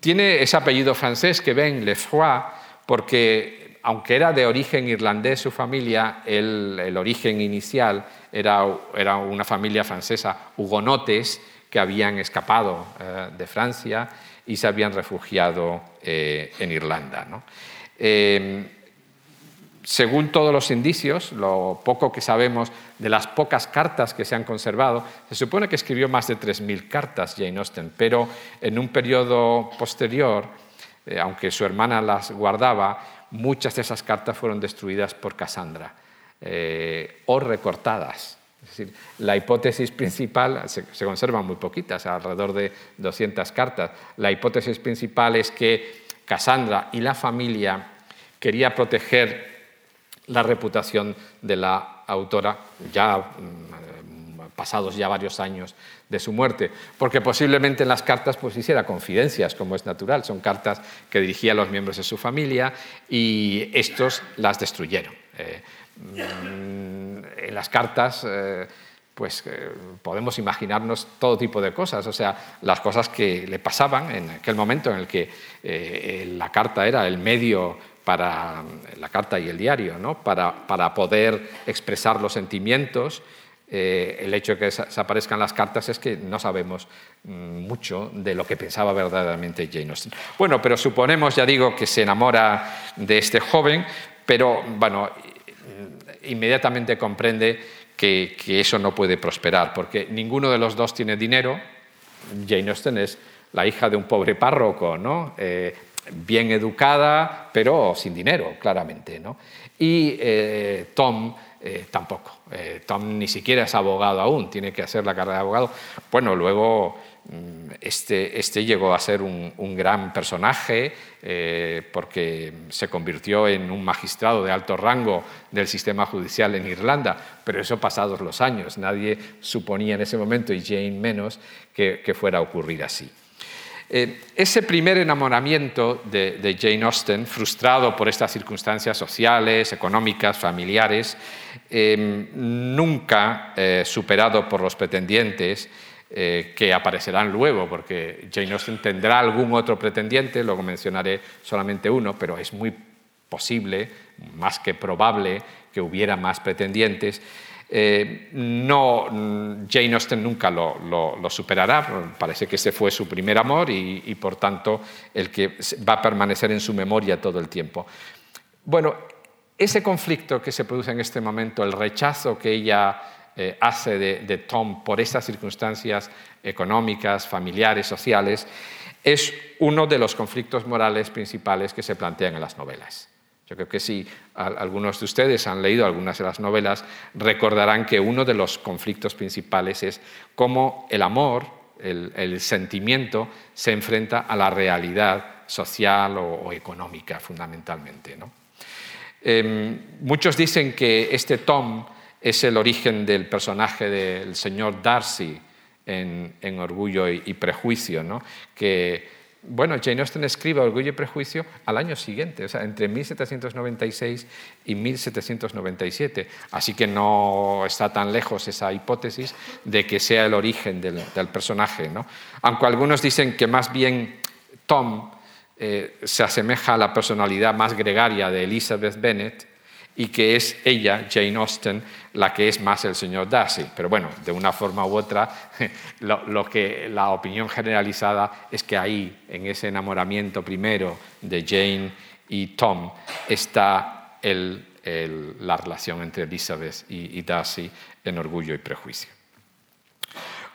Tiene ese apellido francés que ven, Lefroy, porque aunque era de origen irlandés su familia, el, origen inicial era, una familia francesa, hugonotes, que habían escapado eh, de Francia y se habían refugiado eh, en Irlanda. Em, según todos los indicios, lo poco que sabemos de las pocas cartas que se han conservado, se supone que escribió más de 3.000 cartas Jane Austen, pero en un periodo posterior, eh, aunque su hermana las guardaba, muchas de esas cartas fueron destruidas por Cassandra. Eh, o recortadas. Es decir, la hipótesis principal, se, conservan muy poquitas, alrededor de 200 cartas. La hipótesis principal es que Cassandra y la familia quería proteger la reputación de la autora, ya mm, pasados ya varios años de su muerte, porque posiblemente en las cartas pues hiciera confidencias, como es natural, son cartas que dirigía a los miembros de su familia y estos las destruyeron. Eh, Mm, en las cartas, eh, pues eh, podemos imaginarnos todo tipo de cosas, o sea, las cosas que le pasaban en aquel momento en el que la carta era el medio para la carta y el diario, ¿no? para, para poder expresar los sentimientos. El hecho de que desaparezcan las cartas es que no sabemos mm, mucho de lo que pensaba verdaderamente Jane Austen. Bueno, pero suponemos, ya digo, que se enamora de este joven, pero bueno, inmediatamente comprende que, eso no puede prosperar, porque ninguno de los dos tiene dinero. Jane Austen es la hija de un pobre párroco, ¿no? Eh, bien educada, pero sin dinero, claramente. ¿no? Y eh, Tom eh, tampoco. Tom ni siquiera es abogado aún, tiene que hacer la carrera de abogado. Bueno, luego Mm, este, este, llegó a ser un, gran personaje eh, porque se convirtió en un magistrado de alto rango del sistema judicial en Irlanda, pero eso pasados los años. Nadie suponía en ese momento, y Jane menos, que, fuera a ocurrir así. Eh, ese primer enamoramiento de, Jane Austen, frustrado por estas circunstancias sociales, económicas, familiares, em, nunca eh, superado por los pretendientes eh, que aparecerán luego, porque Jane Austen tendrá algún otro pretendiente, luego mencionaré solamente uno, pero es muy posible, más que probable, que hubiera más pretendientes. Eh, no, Jane Austen nunca lo, superará, parece que ese fue su primer amor y, por tanto el que va a permanecer en su memoria todo el tiempo. Bueno, ese conflicto que se produce en este momento, el rechazo que ella eh, hace de, Tom por estas circunstancias económicas, familiares, sociales, es uno de los conflictos morales principales que se plantean en las novelas. Yo creo que si algunos de ustedes han leído algunas de las novelas, recordarán que uno de los conflictos principales es cómo el amor, el, sentimiento, se enfrenta a la realidad social o, económica fundamentalmente. Em, muchos dicen que este Tom es el origen del personaje del señor Darcy en, Orgullo y, Prejuicio, que bueno, Jane Austen escribe Orgullo y Prejuicio al año siguiente, o sea, entre 1796 y 1797. Así que no está tan lejos esa hipótesis de que sea el origen del, personaje. ¿no? Aunque algunos dicen que más bien Tom eh, se asemeja a la personalidad más gregaria de Elizabeth Bennet, y que es ella, Jane Austen, la que es más el señor Darcy. Pero bueno, de una forma u otra, lo, que la opinión generalizada es que ahí, en ese enamoramiento primero de Jane y Tom, está la relación entre Elizabeth y, Darcy en Orgullo y Prejuicio.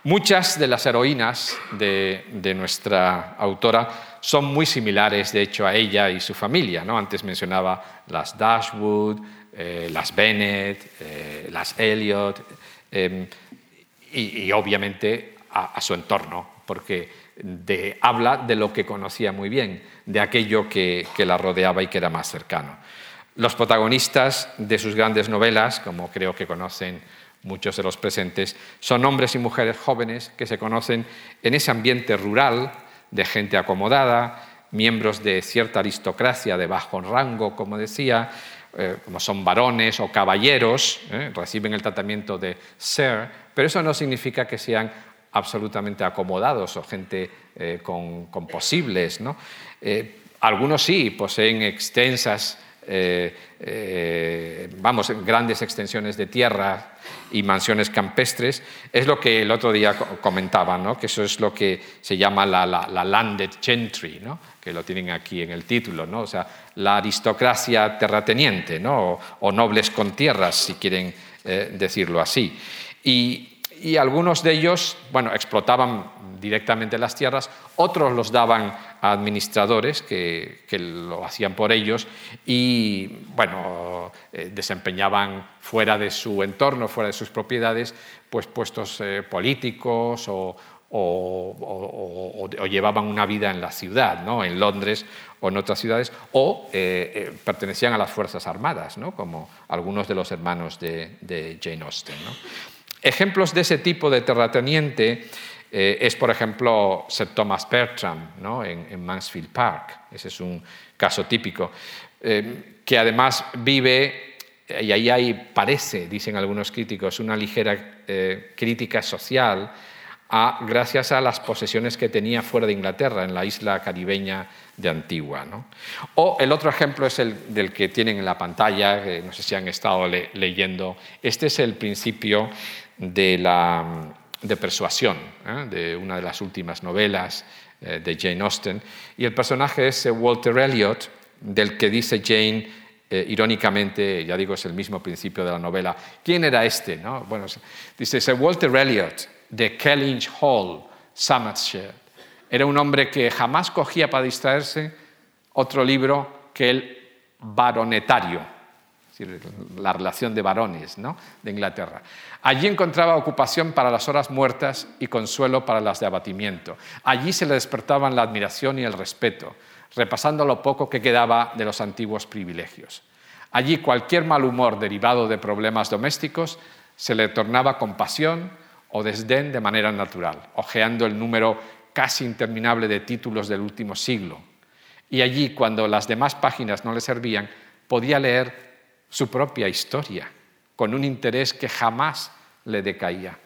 Muchas de las heroínas de, de, nuestra autora son muy similares, de hecho, a ella y su familia. Antes mencionaba las Dashwood, eh, las Bennett, eh, las Elliot, em, y, obviamente a, su entorno, porque habla de lo que conocía muy bien, de aquello que, que la rodeaba y que era más cercano. Los protagonistas de sus grandes novelas, como creo que conocen muchos de los presentes, son hombres y mujeres jóvenes que se conocen en ese ambiente rural de gente acomodada, miembros de cierta aristocracia de bajo rango, como decía, eh, como son varones o caballeros, eh, reciben el tratamiento de ser, pero eso no significa que sean absolutamente acomodados o gente eh, con, con, posibles. ¿no? algunos sí poseen extensas eh, eh, vamos, grandes extensiones de tierra y mansiones campestres, es lo que el otro día comentaba, ¿no? que eso es lo que se llama la, landed gentry, ¿no? que lo tienen aquí en el título, ¿no? o sea, la aristocracia terrateniente ¿no? o, nobles con tierras, si quieren eh, decirlo así. Y, y algunos de ellos, bueno, explotaban directamente las tierras, otros los daban a administradores que, lo hacían por ellos y, bueno, eh, desempeñaban fuera de su entorno, fuera de sus propiedades, pues puestos eh, políticos o, llevaban una vida en la ciudad, ¿no? en Londres o en otras ciudades, o eh, pertenecían a las Fuerzas Armadas, ¿no? como algunos de los hermanos de, Jane Austen. Ejemplos de ese tipo de terrateniente eh, es, por ejemplo, Sir Thomas Bertram en, Mansfield Park. Ese es un caso típico. Eh, que además vive, y ahí hay, parece, dicen algunos críticos, una ligera eh, crítica social gracias a las posesiones que tenía fuera de Inglaterra, en la isla caribeña de Antigua. O el otro ejemplo es el del que tienen en la pantalla, no sé si han estado leyendo. Este es el principio de, la, de persuasión, ¿eh? de una de las últimas novelas eh, de Jane Austen. Y el personaje es Walter Elliot, del que dice Jane eh, irónicamente, ya digo, es el mismo principio de la novela. ¿Quién era este? No? Bueno, dice Walter Elliot de Kellynch Hall, Somerset. Era un hombre que jamás cogía para distraerse otro libro que el baronetario, la relación de varones ¿no? de Inglaterra. Allí encontraba ocupación para las horas muertas y consuelo para las de abatimiento. Allí se le despertaban la admiración y el respeto, repasando lo poco que quedaba de los antiguos privilegios. Allí cualquier mal humor derivado de problemas domésticos se le tornaba compasión o desdén de manera natural, ojeando el número casi interminable de títulos del último siglo. Y allí, cuando las demás páginas no le servían, podía leer su propia historia, con un interés que jamás le decaía.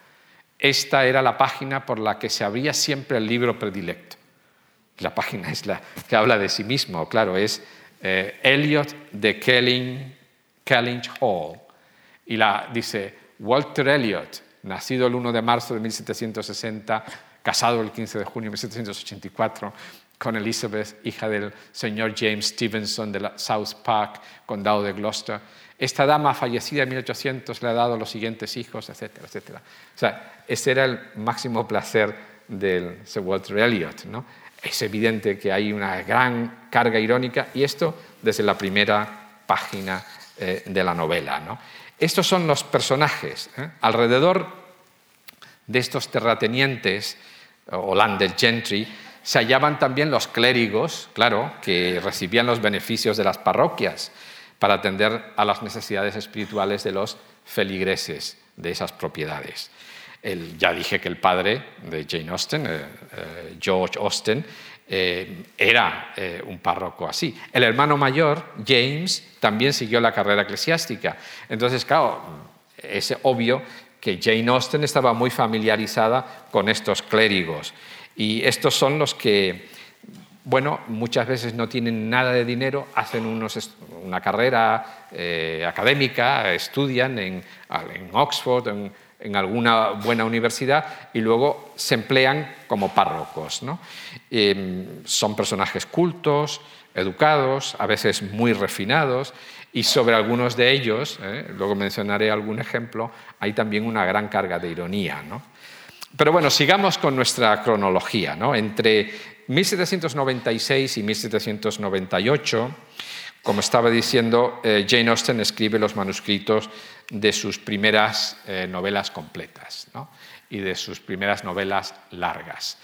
Esta era la página por la que se abría siempre el libro predilecto. La página es la que habla de sí mismo, claro, es eh, Eliot de Kelling, Kellynch Hall. Y la dice Walter Eliot, nacido el 1 de marzo de 1760, casado el 15 de junio de 1784 con Elizabeth, hija del señor James Stevenson de South Park, condado de Gloucester. Esta dama fallecida en 1800 le ha dado los siguientes hijos, etcétera, etcétera. O sea, ese era el máximo placer del Sir Walter Elliot. ¿no? Es evidente que hay una gran carga irónica y esto desde la primera página eh, de la novela. ¿no? Estos son los personajes. ¿eh? Alrededor de estos terratenientes o landed gentry se hallaban también los clérigos, claro, que recibían los beneficios de las parroquias para atender a las necesidades espirituales de los feligreses de esas propiedades. ya dije que el padre de Jane Austen, eh, eh, George Austen, era un párroco así. El hermano mayor, James, también siguió la carrera eclesiástica. Entonces, claro, es obvio que Jane Austen estaba muy familiarizada con estos clérigos. Y estos son los que, bueno, muchas veces no tienen nada de dinero, hacen una carrera eh, académica, estudian en, Oxford, en, alguna buena universidad y luego se emplean como párrocos. Em, son personajes cultos, educados, a veces muy refinados, y sobre algunos de ellos, ¿eh? luego mencionaré algún ejemplo, hay también una gran carga de ironía. Pero bueno, sigamos con nuestra cronología. Entre 1796 y 1798, como estaba diciendo, eh, Jane Austen escribe los manuscritos de sus primeras eh, novelas completas y de sus primeras novelas largas.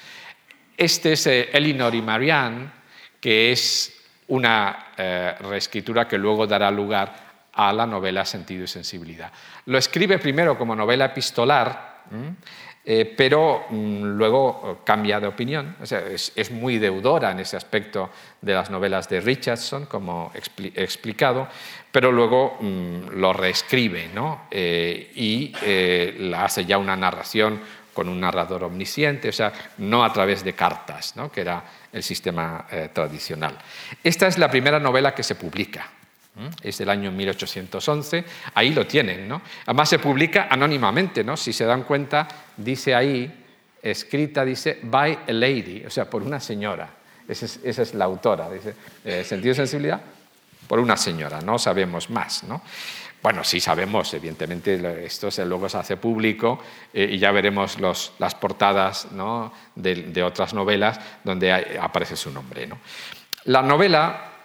Este es Elinor y Marianne, que es una eh, reescritura que luego dará lugar a la novela Sentido y Sensibilidad. Lo escribe primero como novela epistolar, eh, pero mm, luego cambia de opinión. es, muy deudora en ese aspecto de las novelas de Richardson, como he explicado, pero luego mm, lo reescribe eh, y hace ya una narración con un narrador omnisciente, o sea, no a través de cartas, que era el sistema eh, tradicional. Esta es la primera novela que se publica, es del año 1811, ahí lo tienen. ¿no? Además se publica anónimamente, ¿no? si se dan cuenta, dice ahí, escrita, dice, by a lady, o sea, por una señora. Esa es, la autora, dice, eh, sentido de sensibilidad, por una señora, no sabemos más. ¿no? Bueno, sí sabemos, evidentemente esto luego se hace público eh, y ya veremos las portadas de, otras novelas donde aparece su nombre. La novela,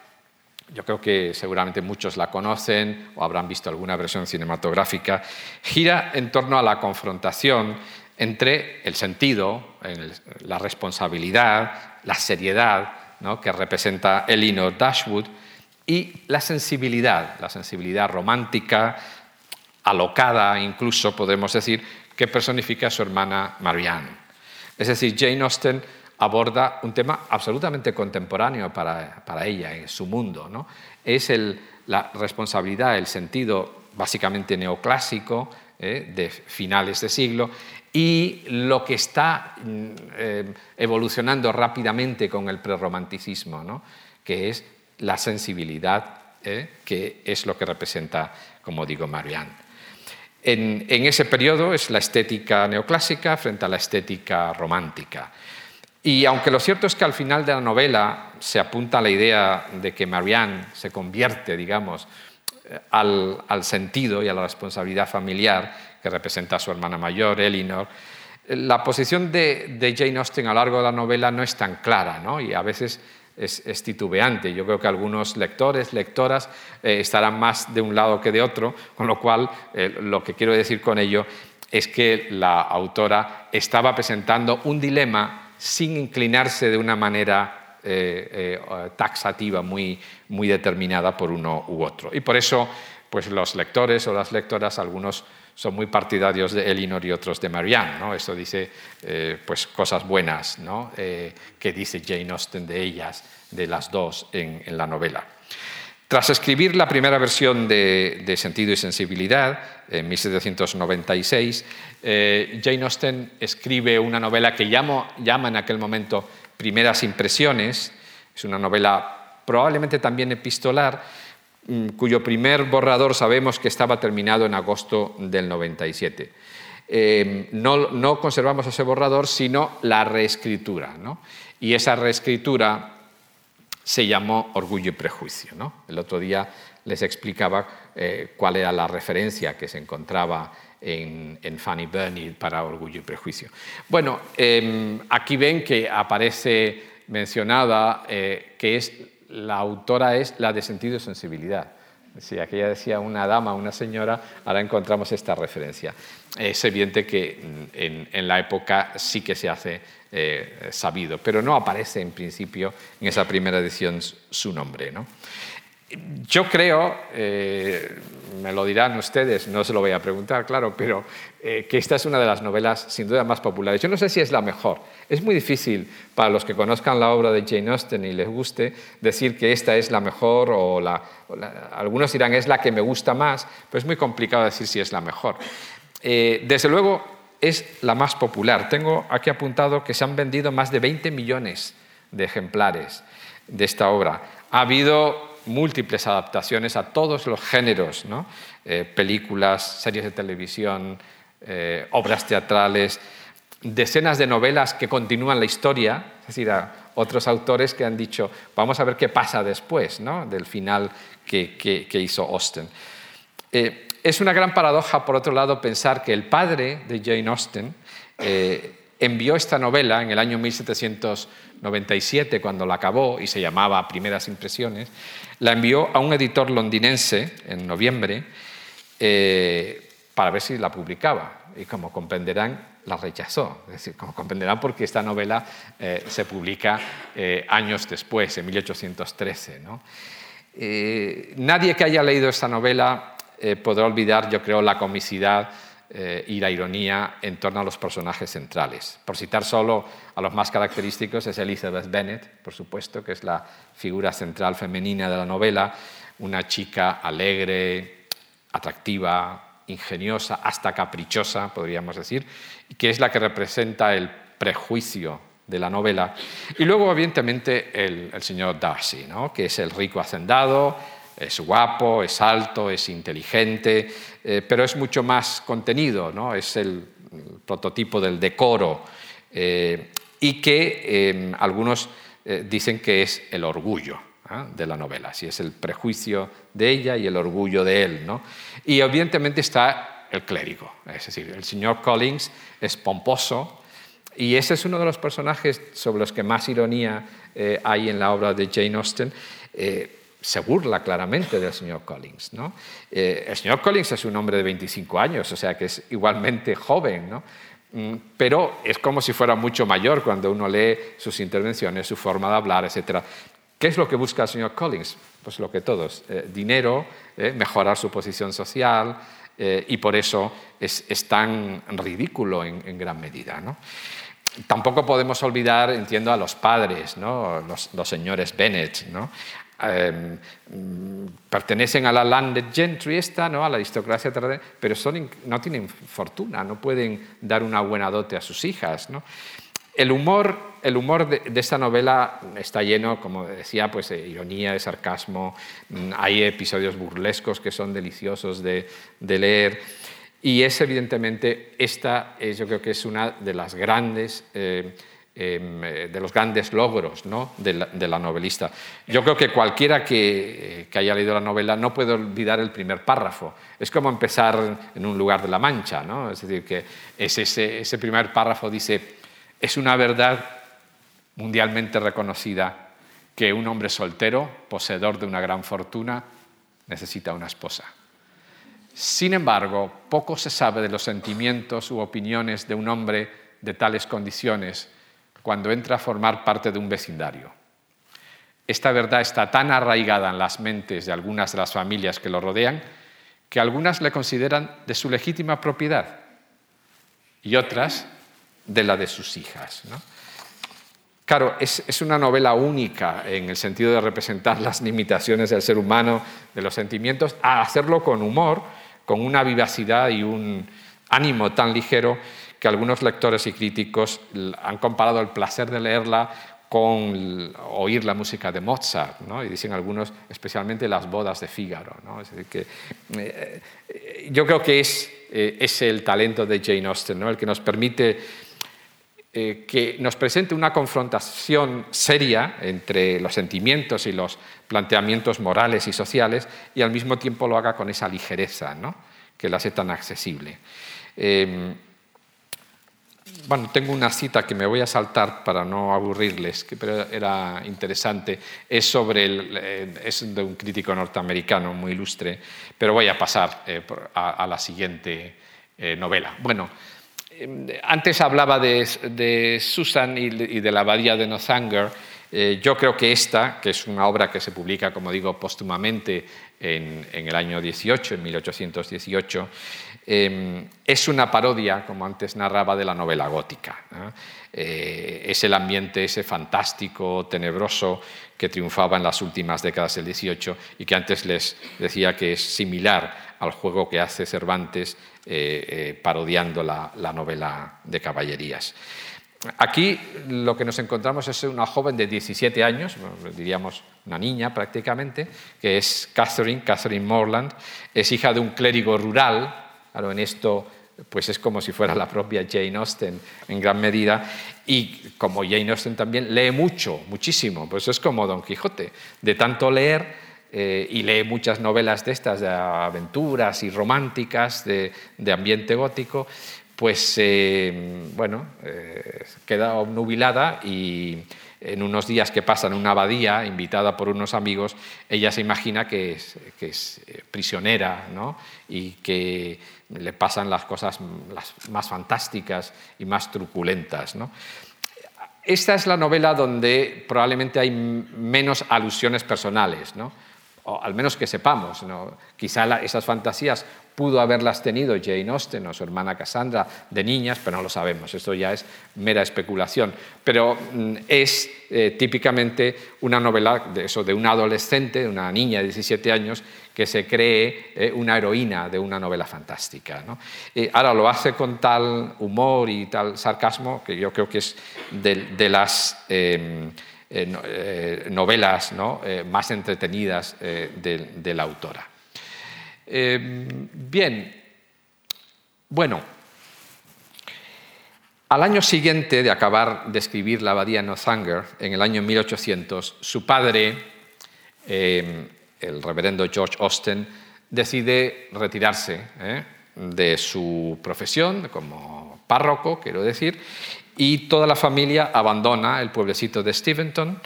yo creo que seguramente muchos la conocen o habrán visto alguna versión cinematográfica, gira en torno a la confrontación entre el sentido, la responsabilidad, la seriedad que representa Elinor Dashwood y la sensibilidad, la sensibilidad romántica, alocada incluso, podemos decir, que personifica a su hermana Marianne. Es decir, Jane Austen aborda un tema absolutamente contemporáneo para, ella, en su mundo. ¿no? Es la responsabilidad, el sentido básicamente neoclásico ¿eh? de finales de siglo y lo que está mm, eh, evolucionando rápidamente con el prerromanticismo, ¿no? que es la sensibilidad, ¿eh? que es lo que representa, como digo, Marianne. En, ese periodo es la estética neoclásica frente a la estética romántica. Y aunque lo cierto es que al final de la novela se apunta la idea de que Marianne se convierte, digamos, eh, al, sentido y a la responsabilidad familiar que representa a su hermana mayor, Elinor, la posición de, Jane Austen a lo largo de la novela no es tan clara, ¿no? y a veces es, titubeante. Yo creo que algunos lectores, lectoras, eh, estarán más de un lado que de otro, con lo cual eh, lo que quiero decir con ello es que la autora estaba presentando un dilema sin inclinarse de una manera eh, taxativa muy, muy determinada por uno u otro. Y por eso pues los lectores o las lectoras, algunos son muy partidarios de Elinor y otros de Marianne. ¿no? Esto dice eh, pues cosas buenas ¿no? Eh, que dice Jane Austen de ellas, de las dos en, la novela. Tras escribir la primera versión de, Sentido y Sensibilidad, en 1796, eh, Jane Austen escribe una novela que llama en aquel momento Primeras Impresiones. Es una novela probablemente también epistolar, Mm, cuyo primer borrador sabemos que estaba terminado en agosto del 97. Em, no, conservamos ese borrador, sino la reescritura. Y esa reescritura se llamó Orgullo y Prejuicio. El otro día les explicaba eh, cuál era la referencia que se encontraba en, Fanny Burney para Orgullo y Prejuicio. Bueno, em, aquí ven que aparece mencionada eh, que es la autora es la de sentido y sensibilidad. Si aquella decía una dama, una señora, ahora encontramos esta referencia. Es evidente que en, la época sí que se hace eh, sabido, pero no aparece en principio en esa primera edición su nombre. ¿no? Yo creo, eh, me lo dirán ustedes, no se lo voy a preguntar, claro, pero eh, que esta es una de las novelas sin duda más populares. Yo no sé si es la mejor. Es muy difícil para los que conozcan la obra de Jane Austen y les guste decir que esta es la mejor o, la, algunos dirán es la que me gusta más, pero es muy complicado decir si es la mejor. Eh, desde luego es la más popular. Tengo aquí apuntado que se han vendido más de 20 millones de ejemplares de esta obra. Ha habido múltiples adaptaciones a todos los géneros, eh, películas, series de televisión, eh, obras teatrales, decenas de novelas que continúan la historia, es decir, a otros autores que han dicho, vamos a ver qué pasa después del final que, hizo Austen. Eh, es una gran paradoja, por otro lado, pensar que el padre de Jane Austen envió esta novela en el año 1797, cuando la acabó y se llamaba Primeras Impresiones, la envió a un editor londinense en noviembre eh, para ver si la publicaba. Y como comprenderán, la rechazó. Es decir, como comprenderán, porque esta novela eh, se publica eh, años después, en 1813. nadie que haya leído esta novela podrá olvidar, yo creo, la comicidad eh, y la ironía en torno a los personajes centrales. Por citar solo a los más característicos es Elizabeth Bennet, por supuesto, que es la figura central femenina de la novela, una chica alegre, atractiva, ingeniosa, hasta caprichosa, podríamos decir, que es la que representa el prejuicio de la novela. Y luego, evidentemente, el, señor Darcy, ¿no? que es el rico hacendado, es guapo, es alto, es inteligente, eh, pero es mucho más contenido, ¿no? es el, prototipo del decoro eh, y que em, algunos eh, dicen que es el orgullo de la novela, si es el prejuicio de ella y el orgullo de él. ¿no? Y evidentemente está el clérigo, es decir, el señor Collins es pomposo, y ese es uno de los personajes sobre los que más ironía hay en la obra de Jane Austen se burla claramente del señor Collins. ¿no? Eh, el señor Collins es un hombre de 25 años, o sea que es igualmente joven, ¿no? Mm, pero es como si fuera mucho mayor cuando uno lee sus intervenciones, su forma de hablar, etc. ¿Qué es lo que busca el señor Collins? Pues lo que todos, eh, dinero, eh, mejorar su posición social, y por eso es, tan ridículo en, gran medida. ¿no? Tampoco podemos olvidar, entiendo, a los padres, ¿no? los, señores Bennett. ¿no? Em, pertenecen a la landed gentry esta, ¿no? a la aristocracia pero son, no tienen fortuna, no pueden dar una buena dote a sus hijas. El humor, el humor de, esta novela está lleno, como decía, pues, de ironía, de sarcasmo, mm, hay episodios burlescos que son deliciosos de, de leer. Y es evidentemente, esta es, yo creo que es una de las grandes eh, Em, eh, de los grandes logros ¿no? de, la, novelista. Yo creo que cualquiera que, haya leído la novela no puede olvidar el primer párrafo. Es como empezar en un lugar de la mancha, ¿no? es decir, que ese, ese primer párrafo dice, es una verdad mundialmente reconocida que un hombre soltero, poseedor de una gran fortuna, necesita una esposa. Sin embargo, poco se sabe de los sentimientos u opiniones de un hombre de tales condiciones cuando entra a formar parte de un vecindario. Esta verdad está tan arraigada en las mentes de algunas de las familias que lo rodean que algunas le consideran de su legítima propiedad y otras de la de sus hijas. Claro, es, es, una novela única en el sentido de representar las limitaciones del ser humano, de los sentimientos, a hacerlo con humor, con una vivacidad y un ánimo tan ligero que algunos lectores y críticos han comparado el placer de leerla con oír la música de Mozart, ¿no? y dicen algunos especialmente las bodas de Fígaro. ¿no? Es decir, que, eh, yo creo que es, eh, es, el talento de Jane Austen, ¿no? el que nos permite eh, que nos presente una confrontación seria entre los sentimientos y los planteamientos morales y sociales y al mismo tiempo lo haga con esa ligereza que la hace tan accesible. Bueno, tengo una cita que me voy a saltar para no aburrirles, pero era interesante. Es, sobre el, eh, es de un crítico norteamericano muy ilustre, pero voy a pasar eh, a, la siguiente novela. Bueno, antes hablaba de, Susan y de la abadía de Northanger. yo creo que esta, que es una obra que se publica, como digo, póstumamente en, el año 18, en 1818, Em, es una parodia, como antes narraba, de la novela gótica. Eh, es el ambiente ese fantástico, tenebroso, que triunfaba en las últimas décadas del XVIII y que antes les decía que es similar al juego que hace Cervantes eh, eh, parodiando la, la novela de caballerías. Aquí lo que nos encontramos es una joven de 17 años, diríamos una niña prácticamente, que es Catherine, Catherine Morland, es hija de un clérigo rural. Claro, en esto pues es como si fuera la propia Jane Austen en gran medida. Y como Jane Austen también lee mucho, muchísimo, pues es como Don Quijote, de tanto leer eh, y lee muchas novelas de estas, de aventuras y románticas, de, ambiente gótico, pues eh, bueno, eh, queda obnubilada y en unos días que pasa en una abadía, invitada por unos amigos, ella se imagina que es, prisionera ¿no? y que le pasan las cosas más fantásticas y más truculentas. Esta es la novela donde probablemente hay menos alusiones personales, ¿no? O al menos que sepamos. ¿no? Quizá esas fantasías pudo haberlas tenido Jane Austen o su hermana Cassandra de niñas, pero no lo sabemos, esto ya es mera especulación. Pero mm, es eh, típicamente una novela de, eso, de una adolescente, de una niña de 17 años, que se cree eh, una heroína de una novela fantástica. Eh, ahora lo hace con tal humor y tal sarcasmo que yo creo que es de, las em, novelas más entretenidas de la autora. Eh, bien, bueno, al año siguiente de acabar de escribir la abadía Northanger, en el año 1800, su padre, eh, el reverendo George Austen, decide retirarse eh, de su profesión como párroco, quiero decir, y toda la familia abandona el pueblecito de Steventon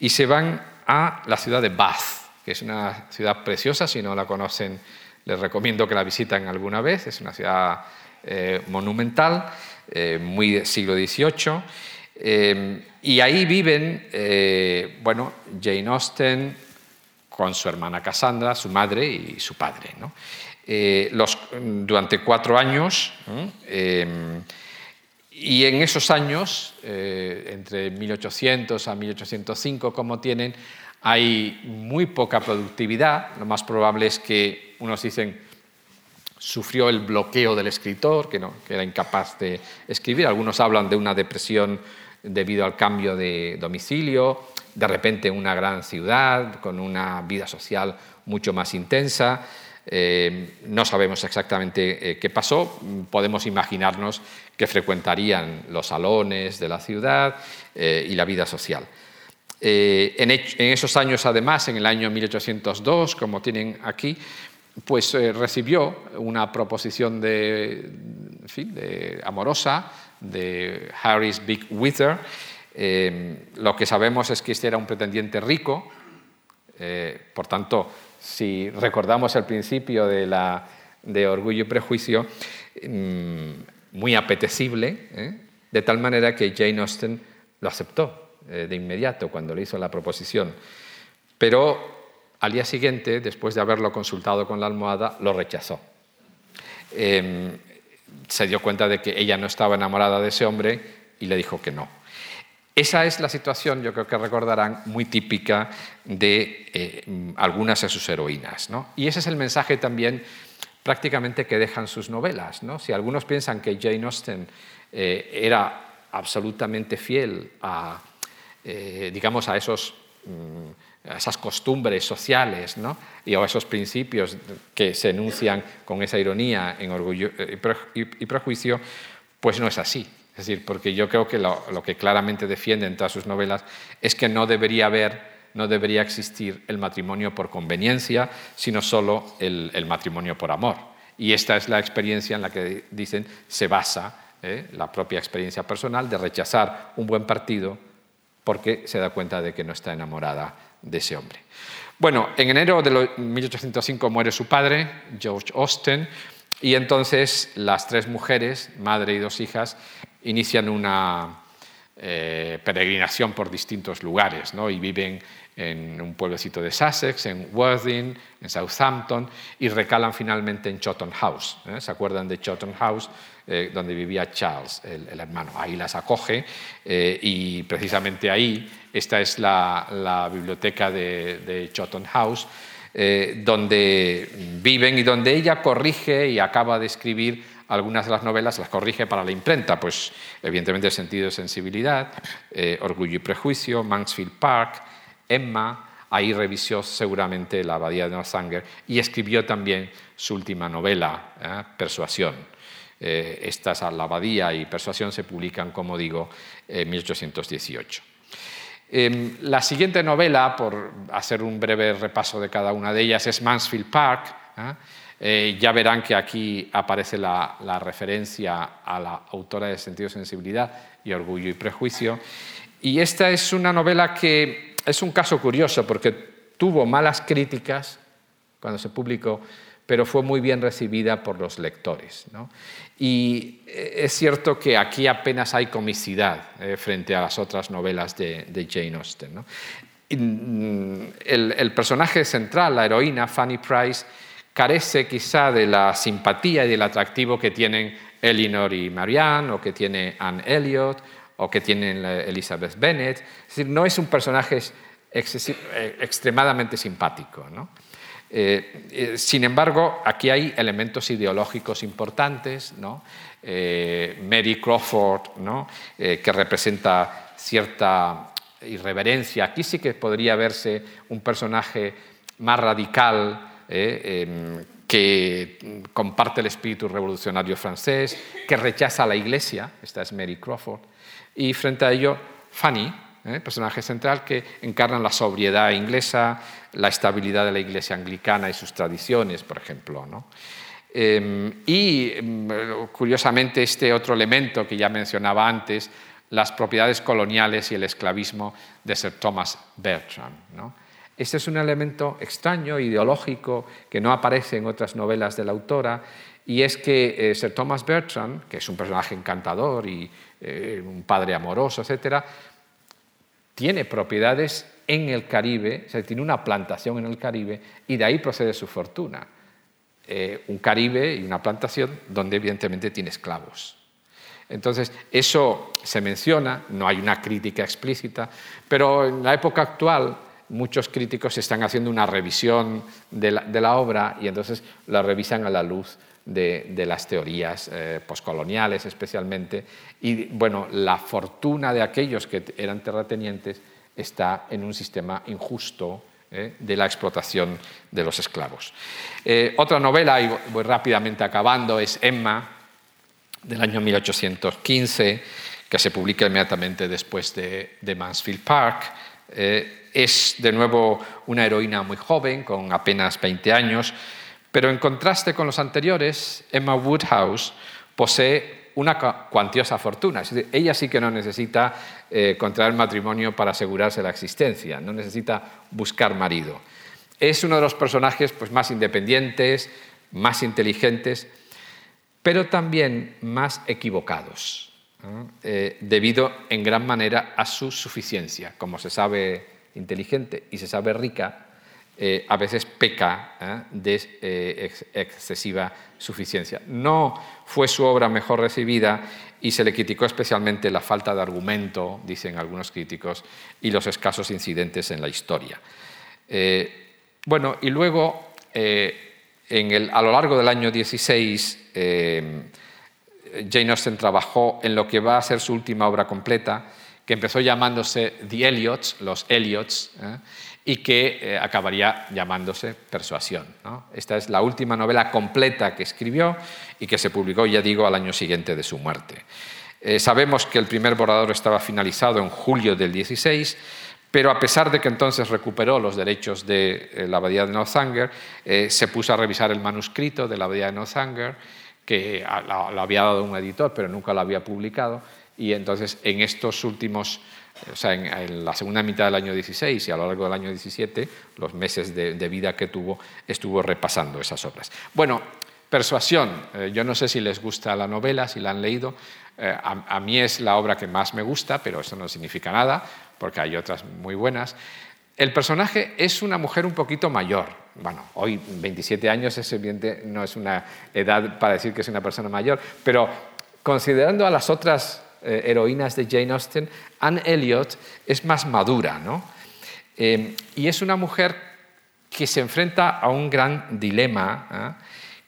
y se van a la ciudad de Bath, que es una ciudad preciosa, si no la conocen les recomiendo que la visiten alguna vez, es una ciudad eh, monumental, eh, muy del siglo XVIII. Eh, y ahí viven, bueno, Jane Austen con su hermana Cassandra, su madre y su padre. Durante cuatro años, y en esos años, entre 1800 a 1805, como tienen, hay muy poca productividad. Lo más probable es que unos dicen sufrió el bloqueo del escritor, que, no, que era incapaz de escribir. Algunos hablan de una depresión debido al cambio de domicilio, de repente una gran ciudad con una vida social mucho más intensa. Eh, no sabemos exactamente eh, qué pasó, podemos imaginarnos que frecuentarían los salones de la ciudad eh, y la vida social. Eh, en, esos años, además, en el año 1802, como tienen aquí, pues recibió una proposición de, amorosa de Harris Big Wither. Lo que sabemos es que este era un pretendiente rico, por tanto, si recordamos el principio de, la, de Orgullo y Prejuicio, mm, muy apetecible, de tal manera que Jane Austen lo aceptó. Eh, de inmediato cuando le hizo la proposición. Pero al día siguiente, después de haberlo consultado con la almohada, lo rechazó. Em, se dio cuenta de que ella no estaba enamorada de ese hombre y le dijo que no. Esa es la situación, yo creo que recordarán, muy típica de eh, algunas de sus heroínas. Y ese es el mensaje también prácticamente que dejan sus novelas. Si algunos piensan que Jane Austen eh, era absolutamente fiel a, eh, digamos, a esos... Mm, a esas costumbres sociales y a esos principios que se enuncian con esa ironía en orgullo y prejuicio, pues no es así. Es decir, porque yo creo que lo, que claramente defiende en todas sus novelas es que no debería haber, no debería existir el matrimonio por conveniencia, sino solo el, matrimonio por amor. Y esta es la experiencia en la que dicen se basa ¿eh? la propia experiencia personal de rechazar un buen partido porque se da cuenta de que no está enamorada de ese hombre. Bueno, en enero de 1805 muere su padre, George Austen, y entonces las tres mujeres, madre y dos hijas, inician una eh, peregrinación por distintos lugares ¿no? y viven en un pueblecito de Sussex, en Worthing, en Southampton y recalan finalmente en Chawton House. ¿eh? ¿Se acuerdan de Chawton House? Eh, donde vivía Charles, el, hermano. Ahí las acoge y precisamente ahí, esta es la, biblioteca de, de Chawton House, donde viven y donde ella corrige y acaba de escribir algunas de las novelas las corrige para la imprenta, pues evidentemente Sentido de Sensibilidad, eh, Orgullo y Prejuicio, Mansfield Park, Emma, ahí revisó seguramente La Abadía de Northanger y escribió también su última novela, ¿eh? Persuasión. Eh, estas, La Abadía y Persuasión, se publican, como digo, en 1818. Em, la siguiente novela, por hacer un breve repaso de cada una de ellas, es Mansfield Park. Eh, ya verán que aquí aparece la, referencia a la autora de Sentido, Sensibilidad y Orgullo y Prejuicio. Y esta es una novela que es un caso curioso porque tuvo malas críticas cuando se publicó, pero fue muy bien recibida por los lectores. Y eh, es cierto que aquí apenas hay comicidad eh, frente a las otras novelas de, Jane Austen. Mm, el, personaje central, la heroína, Fanny Price, carece quizá de la simpatía y del atractivo que tienen Elinor y Marianne, o que tiene Anne Elliot, o que tienen Elizabeth Bennet. Es decir, no es un personaje eh, extremadamente simpático. Eh, eh, sin embargo, aquí hay elementos ideológicos importantes. Mary Crawford, que representa cierta irreverencia. Aquí sí que podría verse un personaje más radical, eh, em, que comparte el espíritu revolucionario francés, que rechaza a la Iglesia, esta es Mary Crawford, y frente a ello Fanny, eh, personaje central que encarna la sobriedad inglesa, la estabilidad de la Iglesia anglicana y sus tradiciones, por ejemplo. Em, y em, curiosamente este otro elemento que ya mencionaba antes, las propiedades coloniales y el esclavismo de Sir Thomas Bertram. Este es un elemento extraño, ideológico, que no aparece en otras novelas de la autora, y es que eh, Sir Thomas Bertrand, que es un personaje encantador y eh, un padre amoroso, etc., tiene propiedades en el Caribe, o sea, tiene una plantación en el Caribe, y de ahí procede su fortuna. Eh, un Caribe y una plantación donde evidentemente tiene esclavos. Entonces, eso se menciona, no hay una crítica explícita, pero en la época actual muchos críticos están haciendo una revisión de la, obra y entonces la revisan a la luz de, las teorías eh, poscoloniales especialmente. Y bueno, la fortuna de aquellos que eran terratenientes está en un sistema injusto eh, de la explotación de los esclavos. Eh, otra novela, y voy rápidamente acabando, es Emma, del año 1815, que se publica inmediatamente después de, de Mansfield Park. Es de nuevo una heroína muy joven, con apenas 20 años, pero en contraste con los anteriores, Emma Woodhouse posee una cuantiosa fortuna. ella sí que no necesita eh, contraer matrimonio para asegurarse la existencia, no necesita buscar marido. Es uno de los personajes pues, más independientes, más inteligentes, pero también más equivocados, eh, debido en gran manera a su suficiencia. Como se sabe inteligente y se sabe rica, eh, a veces peca ¿eh? de excesiva suficiencia. No fue su obra mejor recibida y se le criticó especialmente la falta de argumento, dicen algunos críticos, y los escasos incidentes en la historia. bueno, y luego, a lo largo del año 16, Jane Austen trabajó en lo que va a ser su última obra completa, que empezó llamándose The Eliots, los Eliots, ¿eh? y que eh, acabaría llamándose Persuasión. Esta es la última novela completa que escribió y que se publicó, ya digo, al año siguiente de su muerte. Eh, sabemos que el primer borrador estaba finalizado en julio del 16, pero a pesar de que entonces recuperó los derechos de la abadía de Northanger, se puso a revisar el manuscrito de la abadía de Northanger que lo había dado un editor, pero nunca lo había publicado. Y entonces en estos últimos, o sea, en, la segunda mitad del año 16 y a lo largo del año 17, los meses de, vida que tuvo, estuvo repasando esas obras. Bueno, Persuasión, eh, yo no sé si les gusta la novela, si la han leído, eh, a, mí es la obra que más me gusta, pero eso no significa nada, porque hay otras muy buenas. El personaje es una mujer un poquito mayor. Bueno, hoy 27 años es evidente, no es una edad para decir que es una persona mayor, pero considerando a las otras eh, heroínas de Jane Austen, Anne Elliot es más madura, ¿no? Eh, y es una mujer que se enfrenta a un gran dilema, ¿ah?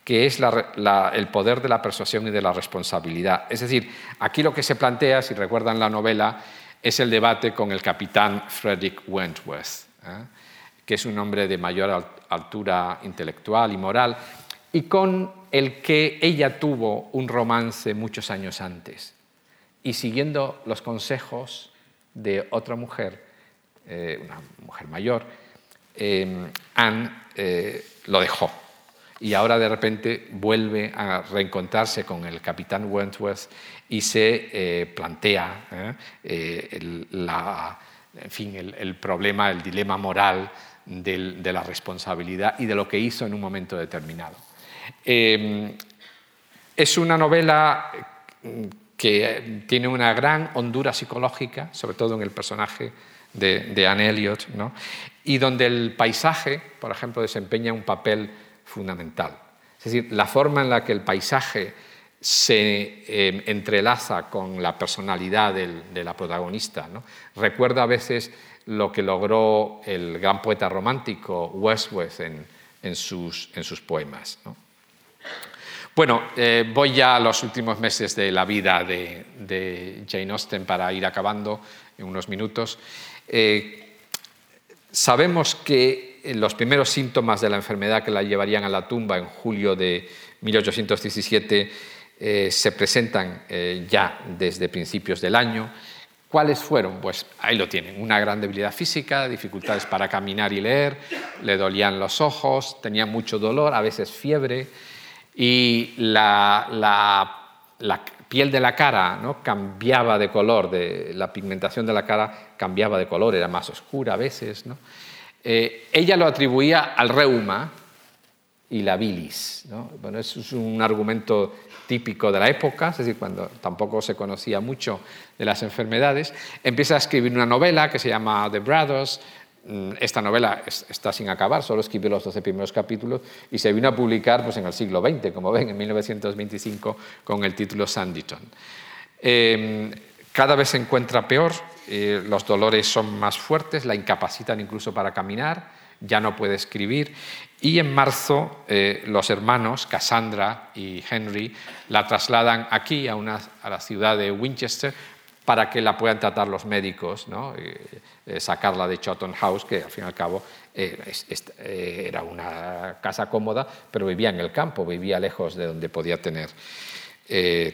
que es el poder de la persuasión y de la responsabilidad. Es decir, aquí lo que se plantea, si recuerdan la novela, es el debate con el capitán Frederick Wentworth, ¿eh? Que es un hombre de mayor altura intelectual y moral, y con el que ella tuvo un romance muchos años antes. Y siguiendo los consejos de otra mujer, eh, una mujer mayor, eh, Anne lo dejó y ahora de repente vuelve a reencontrarse con el capitán Wentworth y se eh, plantea ¿eh? Eh, el, en fin, el, problema, el dilema moral de la responsabilidad y de lo que hizo en un momento determinado. es una novela que tiene una gran hondura psicológica, sobre todo en el personaje de, de Anne Elliot, ¿no? y donde el paisaje, por ejemplo, desempeña un papel fundamental. Es decir, la forma en la que el paisaje se eh, entrelaza con la personalidad de la protagonista. Recuerda a veces lo que logró el gran poeta romántico Wordsworth en, sus, poemas. Bueno, eh, voy ya a los últimos meses de la vida de, Jane Austen para ir acabando en unos minutos. Eh, sabemos que los primeros síntomas de la enfermedad que la llevarían a la tumba en julio de 1817 eh, se presentan ya desde principios del año. ¿Cuáles fueron? Pues ahí lo tienen, una gran debilidad física, dificultades para caminar y leer, le dolían los ojos, tenía mucho dolor, a veces fiebre, y la, la piel de la cara ¿no? cambiaba de color, de, la pigmentación de la cara cambiaba de color, era más oscura a veces. ¿no? Eh, ella lo atribuía al reuma y la bilis. Bueno, eso es un argumento típico de la época, es decir, cuando tampoco se conocía mucho de las enfermedades. Empieza a escribir una novela que se llama The Brothers. Mm, esta novela está sin acabar, solo escribió los 12 primeros capítulos y se vino a publicar pues, en el siglo XX, como ven, en 1925, con el título Sanditon. Em, cada vez se encuentra peor, eh, los dolores son más fuertes, la incapacitan incluso para caminar, ya no puede escribir. Y en marzo eh, los hermanos, Cassandra y Henry, la trasladan aquí, a, una, a, la ciudad de Winchester, para que la puedan tratar los médicos, ¿no? Eh, sacarla de Chawton House, que al fin y al cabo era una casa cómoda, pero vivía en el campo, vivía lejos de donde podía tener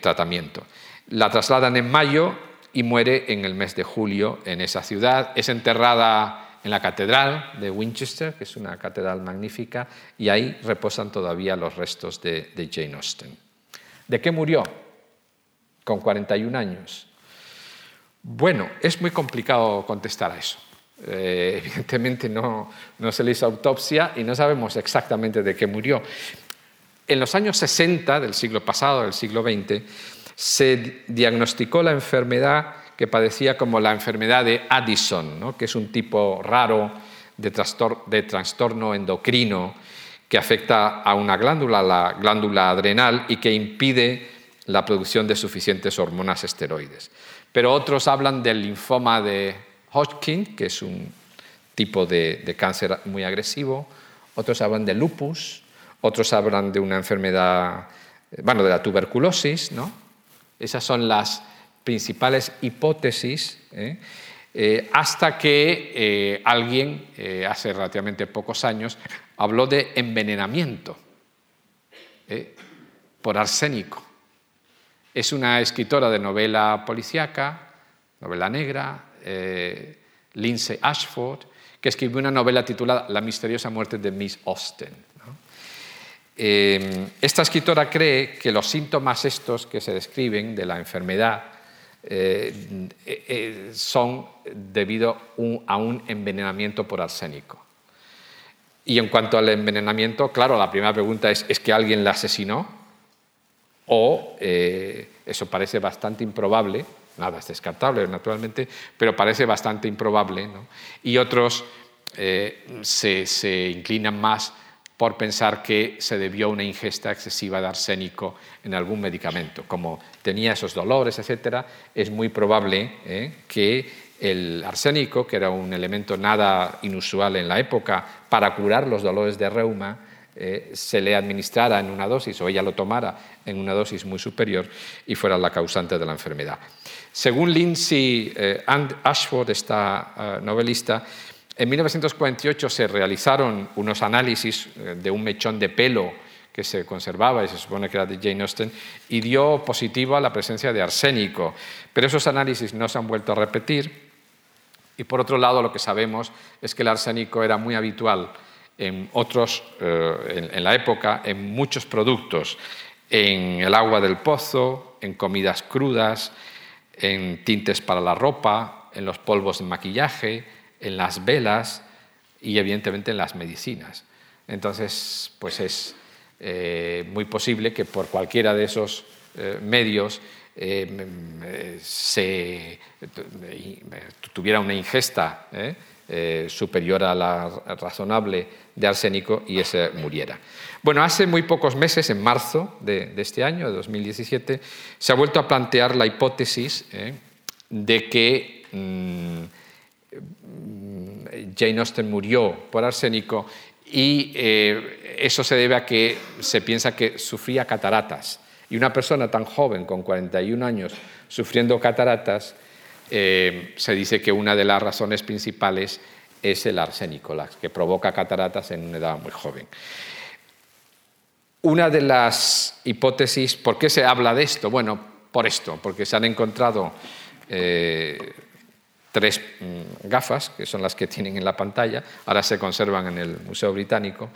tratamiento. La trasladan en mayo y muere en el mes de julio en esa ciudad. Es enterrada en la catedral de Winchester, que es una catedral magnífica, y ahí reposan todavía los restos de, Jane Austen. ¿De qué murió? Con 41 años. Bueno, es muy complicado contestar a eso. Eh, evidentemente no, no se le hizo autopsia y no sabemos exactamente de qué murió. En los años 60 del siglo pasado, del siglo XX, se diagnosticó la enfermedad que padecía como la enfermedad de Addison, que es un tipo raro de, trastorno endocrino que afecta a una glándula, la glándula adrenal, y que impide la producción de suficientes hormonas esteroides. Pero otros hablan del linfoma de Hodgkin, que es un tipo de, cáncer muy agresivo, otros hablan de lupus, otros hablan de una enfermedad, bueno, de la tuberculosis, ¿no? Esas son las principales hipótesis, ¿eh? Eh, hasta que eh, alguien, hace relativamente pocos años, habló de envenenamiento por arsénico. Es una escritora de novela policíaca, novela negra, Lindsay Ashford, que escribió una novela titulada La misteriosa muerte de Miss Austen. esta escritora cree que los síntomas estos que se describen de la enfermedad eh, eh, eh, son debido a un envenenamiento por arsénico. Y en cuanto al envenenamiento, claro, la primera pregunta es, ¿es que alguien la asesinó? O eso parece bastante improbable, nada es descartable naturalmente, pero parece bastante improbable. Y otros se, se inclinan más por pensar que se debió a una ingesta excesiva de arsénico en algún medicamento. Como tenía esos dolores, etc., es muy probable ¿eh? que el arsénico, que era un elemento nada inusual en la época para curar los dolores de reuma, eh, se le administrara en una dosis o ella lo tomara en una dosis muy superior y fuera la causante de la enfermedad. Según Lindsay eh, Ashford, esta novelista, en 1948 se realizaron unos análisis de un mechón de pelo que se conservaba y se supone que era de Jane Austen, y dio positivo a la presencia de arsénico. Pero esos análisis no se han vuelto a repetir. Y por otro lado, lo que sabemos es que el arsénico era muy habitual en otros, eh, en la época, en muchos productos, en el agua del pozo, en comidas crudas, en tintes para la ropa, en los polvos de maquillaje, en las velas y evidentemente en las medicinas. Entonces, pues es eh, muy posible que por cualquiera de esos eh, medios eh, se tuviera una ingesta superior a la razonable de arsénico y ese muriera. Bueno, hace muy pocos meses, en marzo de, este año, de 2017, se ha vuelto a plantear la hipótesis de que mm, Jane Austen murió por arsénico y eh, eso se debe a que se piensa que sufría cataratas. Y una persona tan joven, con 41 años, sufriendo cataratas, eh, se dice que una de las razones principales es el arsénico, que provoca cataratas en una edad muy joven. Una de las hipótesis, ¿por qué se habla de esto? Bueno, por esto, porque se han encontrado eh, tres mm, gafas, que son las que tienen en la pantalla, ahora se conservan en el Museo Británico.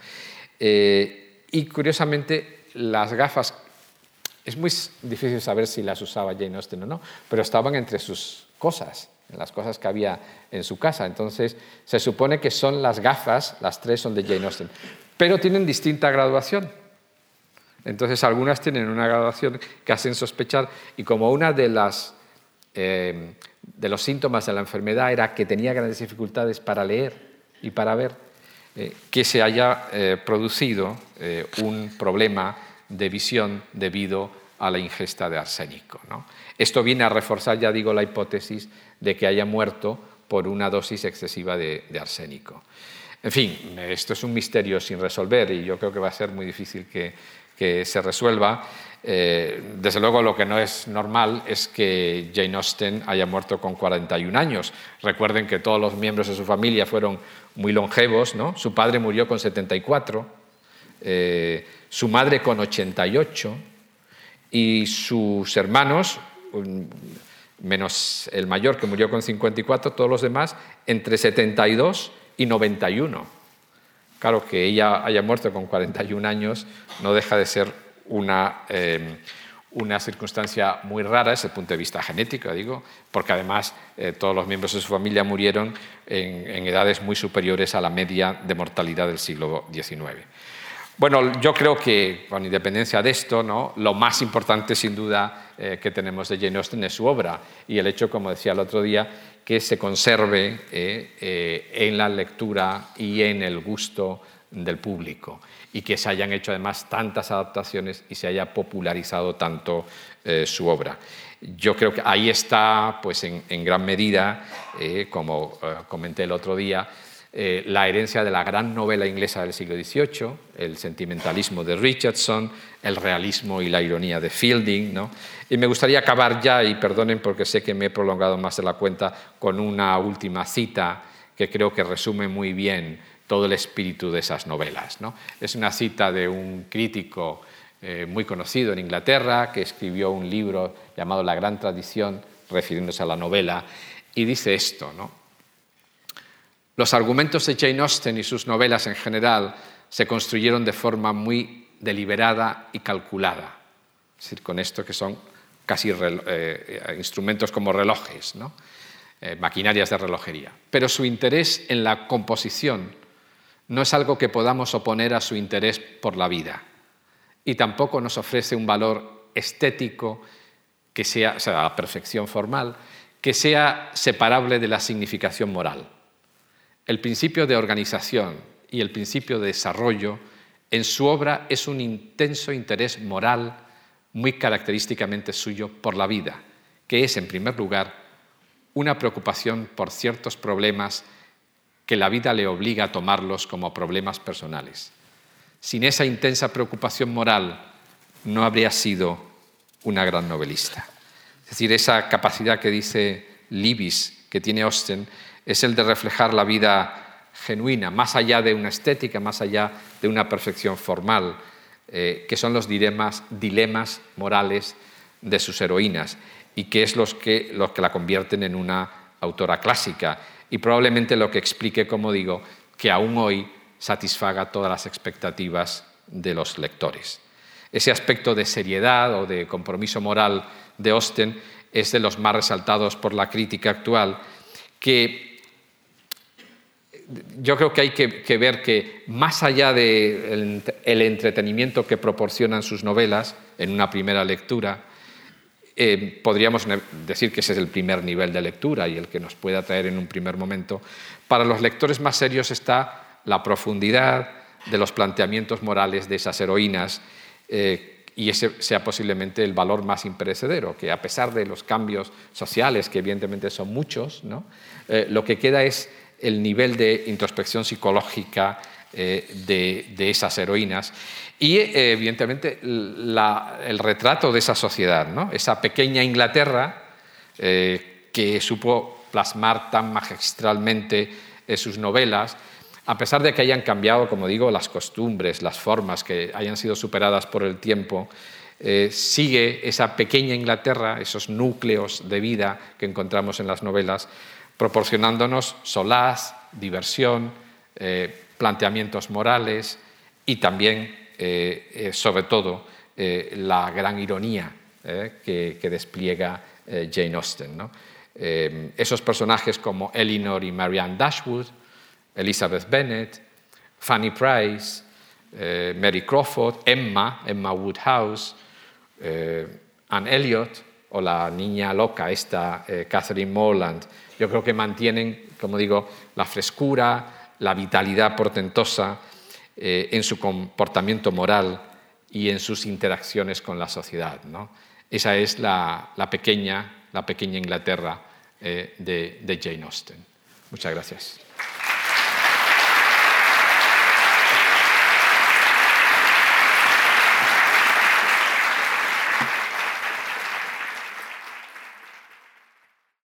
Eh, y curiosamente, las gafas, es muy difícil saber si las usaba Jane Austen o no, pero estaban entre sus cosas, en las cosas que había en su casa. Entonces, se supone que son las gafas, las tres son de Jane Austen, pero tienen distinta graduación. Entonces, algunas tienen una graduación que hacen sospechar, y como una de las eh, de los síntomas de la enfermedad era que tenía grandes dificultades para leer y para ver, eh, que se haya eh, producido eh, un problema de visión debido a la ingesta de arsénico. Esto viene a reforzar, ya digo, la hipótesis de que haya muerto por una dosis excesiva de, arsénico. En fin, esto es un misterio sin resolver y yo creo que va a ser muy difícil que, que se resuelva. Eh, desde luego lo que no es normal es que Jane Austen haya muerto con 41 años. Recuerden que todos los miembros de su familia fueron muy longevos. ¿no? Su padre murió con 74, eh, su madre con 88 y sus hermanos, menos el mayor que murió con 54, todos los demás entre 72 y 91. Claro que ella haya muerto con 41 años no deja de ser una, eh, una circunstancia muy rara desde el punto de vista genético, digo, porque además eh, todos los miembros de su familia murieron en, edades muy superiores a la media de mortalidad del siglo XIX. Bueno, yo creo que, con independencia de esto, ¿no? lo más importante, sin duda, eh, que tenemos de Jane Austen es su obra y el hecho, como decía el otro día, que se conserve eh, en la lectura y en el gusto del público y que se hayan hecho además tantas adaptaciones y se haya popularizado tanto su obra. Yo creo que ahí está, pues en, gran medida, como comenté el otro día, eh, la herencia de la gran novela inglesa del siglo XVIII, el sentimentalismo de Richardson, el realismo y la ironía de Fielding. ¿no? Y me gustaría acabar ya, y perdonen porque sé que me he prolongado más de la cuenta, con una última cita que creo que resume muy bien todo el espíritu de esas novelas. ¿no? Es una cita de un crítico eh, muy conocido en Inglaterra que escribió un libro llamado La Gran Tradición, refiriéndose a la novela, y dice esto, ¿no? Los argumentos de Jane Austen y sus novelas en general se construyeron de forma muy deliberada y calculada. Decir, con esto que son casi eh, instrumentos como relojes, eh, maquinarias de relojería. Pero su interés en la composición no es algo que podamos oponer a su interés por la vida. Y tampoco nos ofrece un valor estético que sea, o sea, la perfección formal, que sea separable de la significación moral. El principio de organización y el principio de desarrollo en su obra es un intenso interés moral muy característicamente suyo por la vida, que es, en primer lugar, una preocupación por ciertos problemas que la vida le obliga a tomarlos como problemas personales. Sin esa intensa preocupación moral no habría sido una gran novelista. Es decir, esa capacidad que dice Libis que tiene Austen es el de reflejar la vida genuina, más allá de una estética, más allá de una perfección formal, eh, que son los dilemas, dilemas morales de sus heroínas y que es los que, los que la convierten en una autora clásica y probablemente lo que explique, como digo, que aún hoy satisfaga todas las expectativas de los lectores. Ese aspecto de seriedad o de compromiso moral de Austen es de los más resaltados por la crítica actual, que yo creo que hay que, ver que más allá del entretenimiento que proporcionan sus novelas en una primera lectura, eh, podríamos decir que ese es el primer nivel de lectura y el que nos puede atraer en un primer momento. Para los lectores más serios está la profundidad de los planteamientos morales de esas heroínas eh, y ese sea posiblemente el valor más imperecedero, que a pesar de los cambios sociales, que evidentemente son muchos, eh, lo que queda es el nivel de introspección psicológica eh, de, esas heroínas y, eh, evidentemente, el retrato de esa sociedad, ¿no? esa pequeña Inglaterra eh, que supo plasmar tan magistralmente sus novelas, a pesar de que hayan cambiado, como digo, las costumbres, las formas, que hayan sido superadas por el tiempo, sigue esa pequeña Inglaterra, esos núcleos de vida que encontramos en las novelas, proporcionándonos solaz, diversión, eh, planteamientos morales y también, eh, eh, sobre todo, la gran ironía que, despliega Jane Austen. esos personajes como Elinor y Marianne Dashwood, Elizabeth Bennet, Fanny Price, Mary Crawford, Emma, Emma Woodhouse, Anne Elliot o la niña loca, esta Catherine Morland, yo creo que mantienen, como digo, la frescura, la vitalidad portentosa eh, en su comportamiento moral y en sus interacciones con la sociedad. Esa es la, pequeña, la pequeña Inglaterra eh, de, de Jane Austen. Muchas gracias.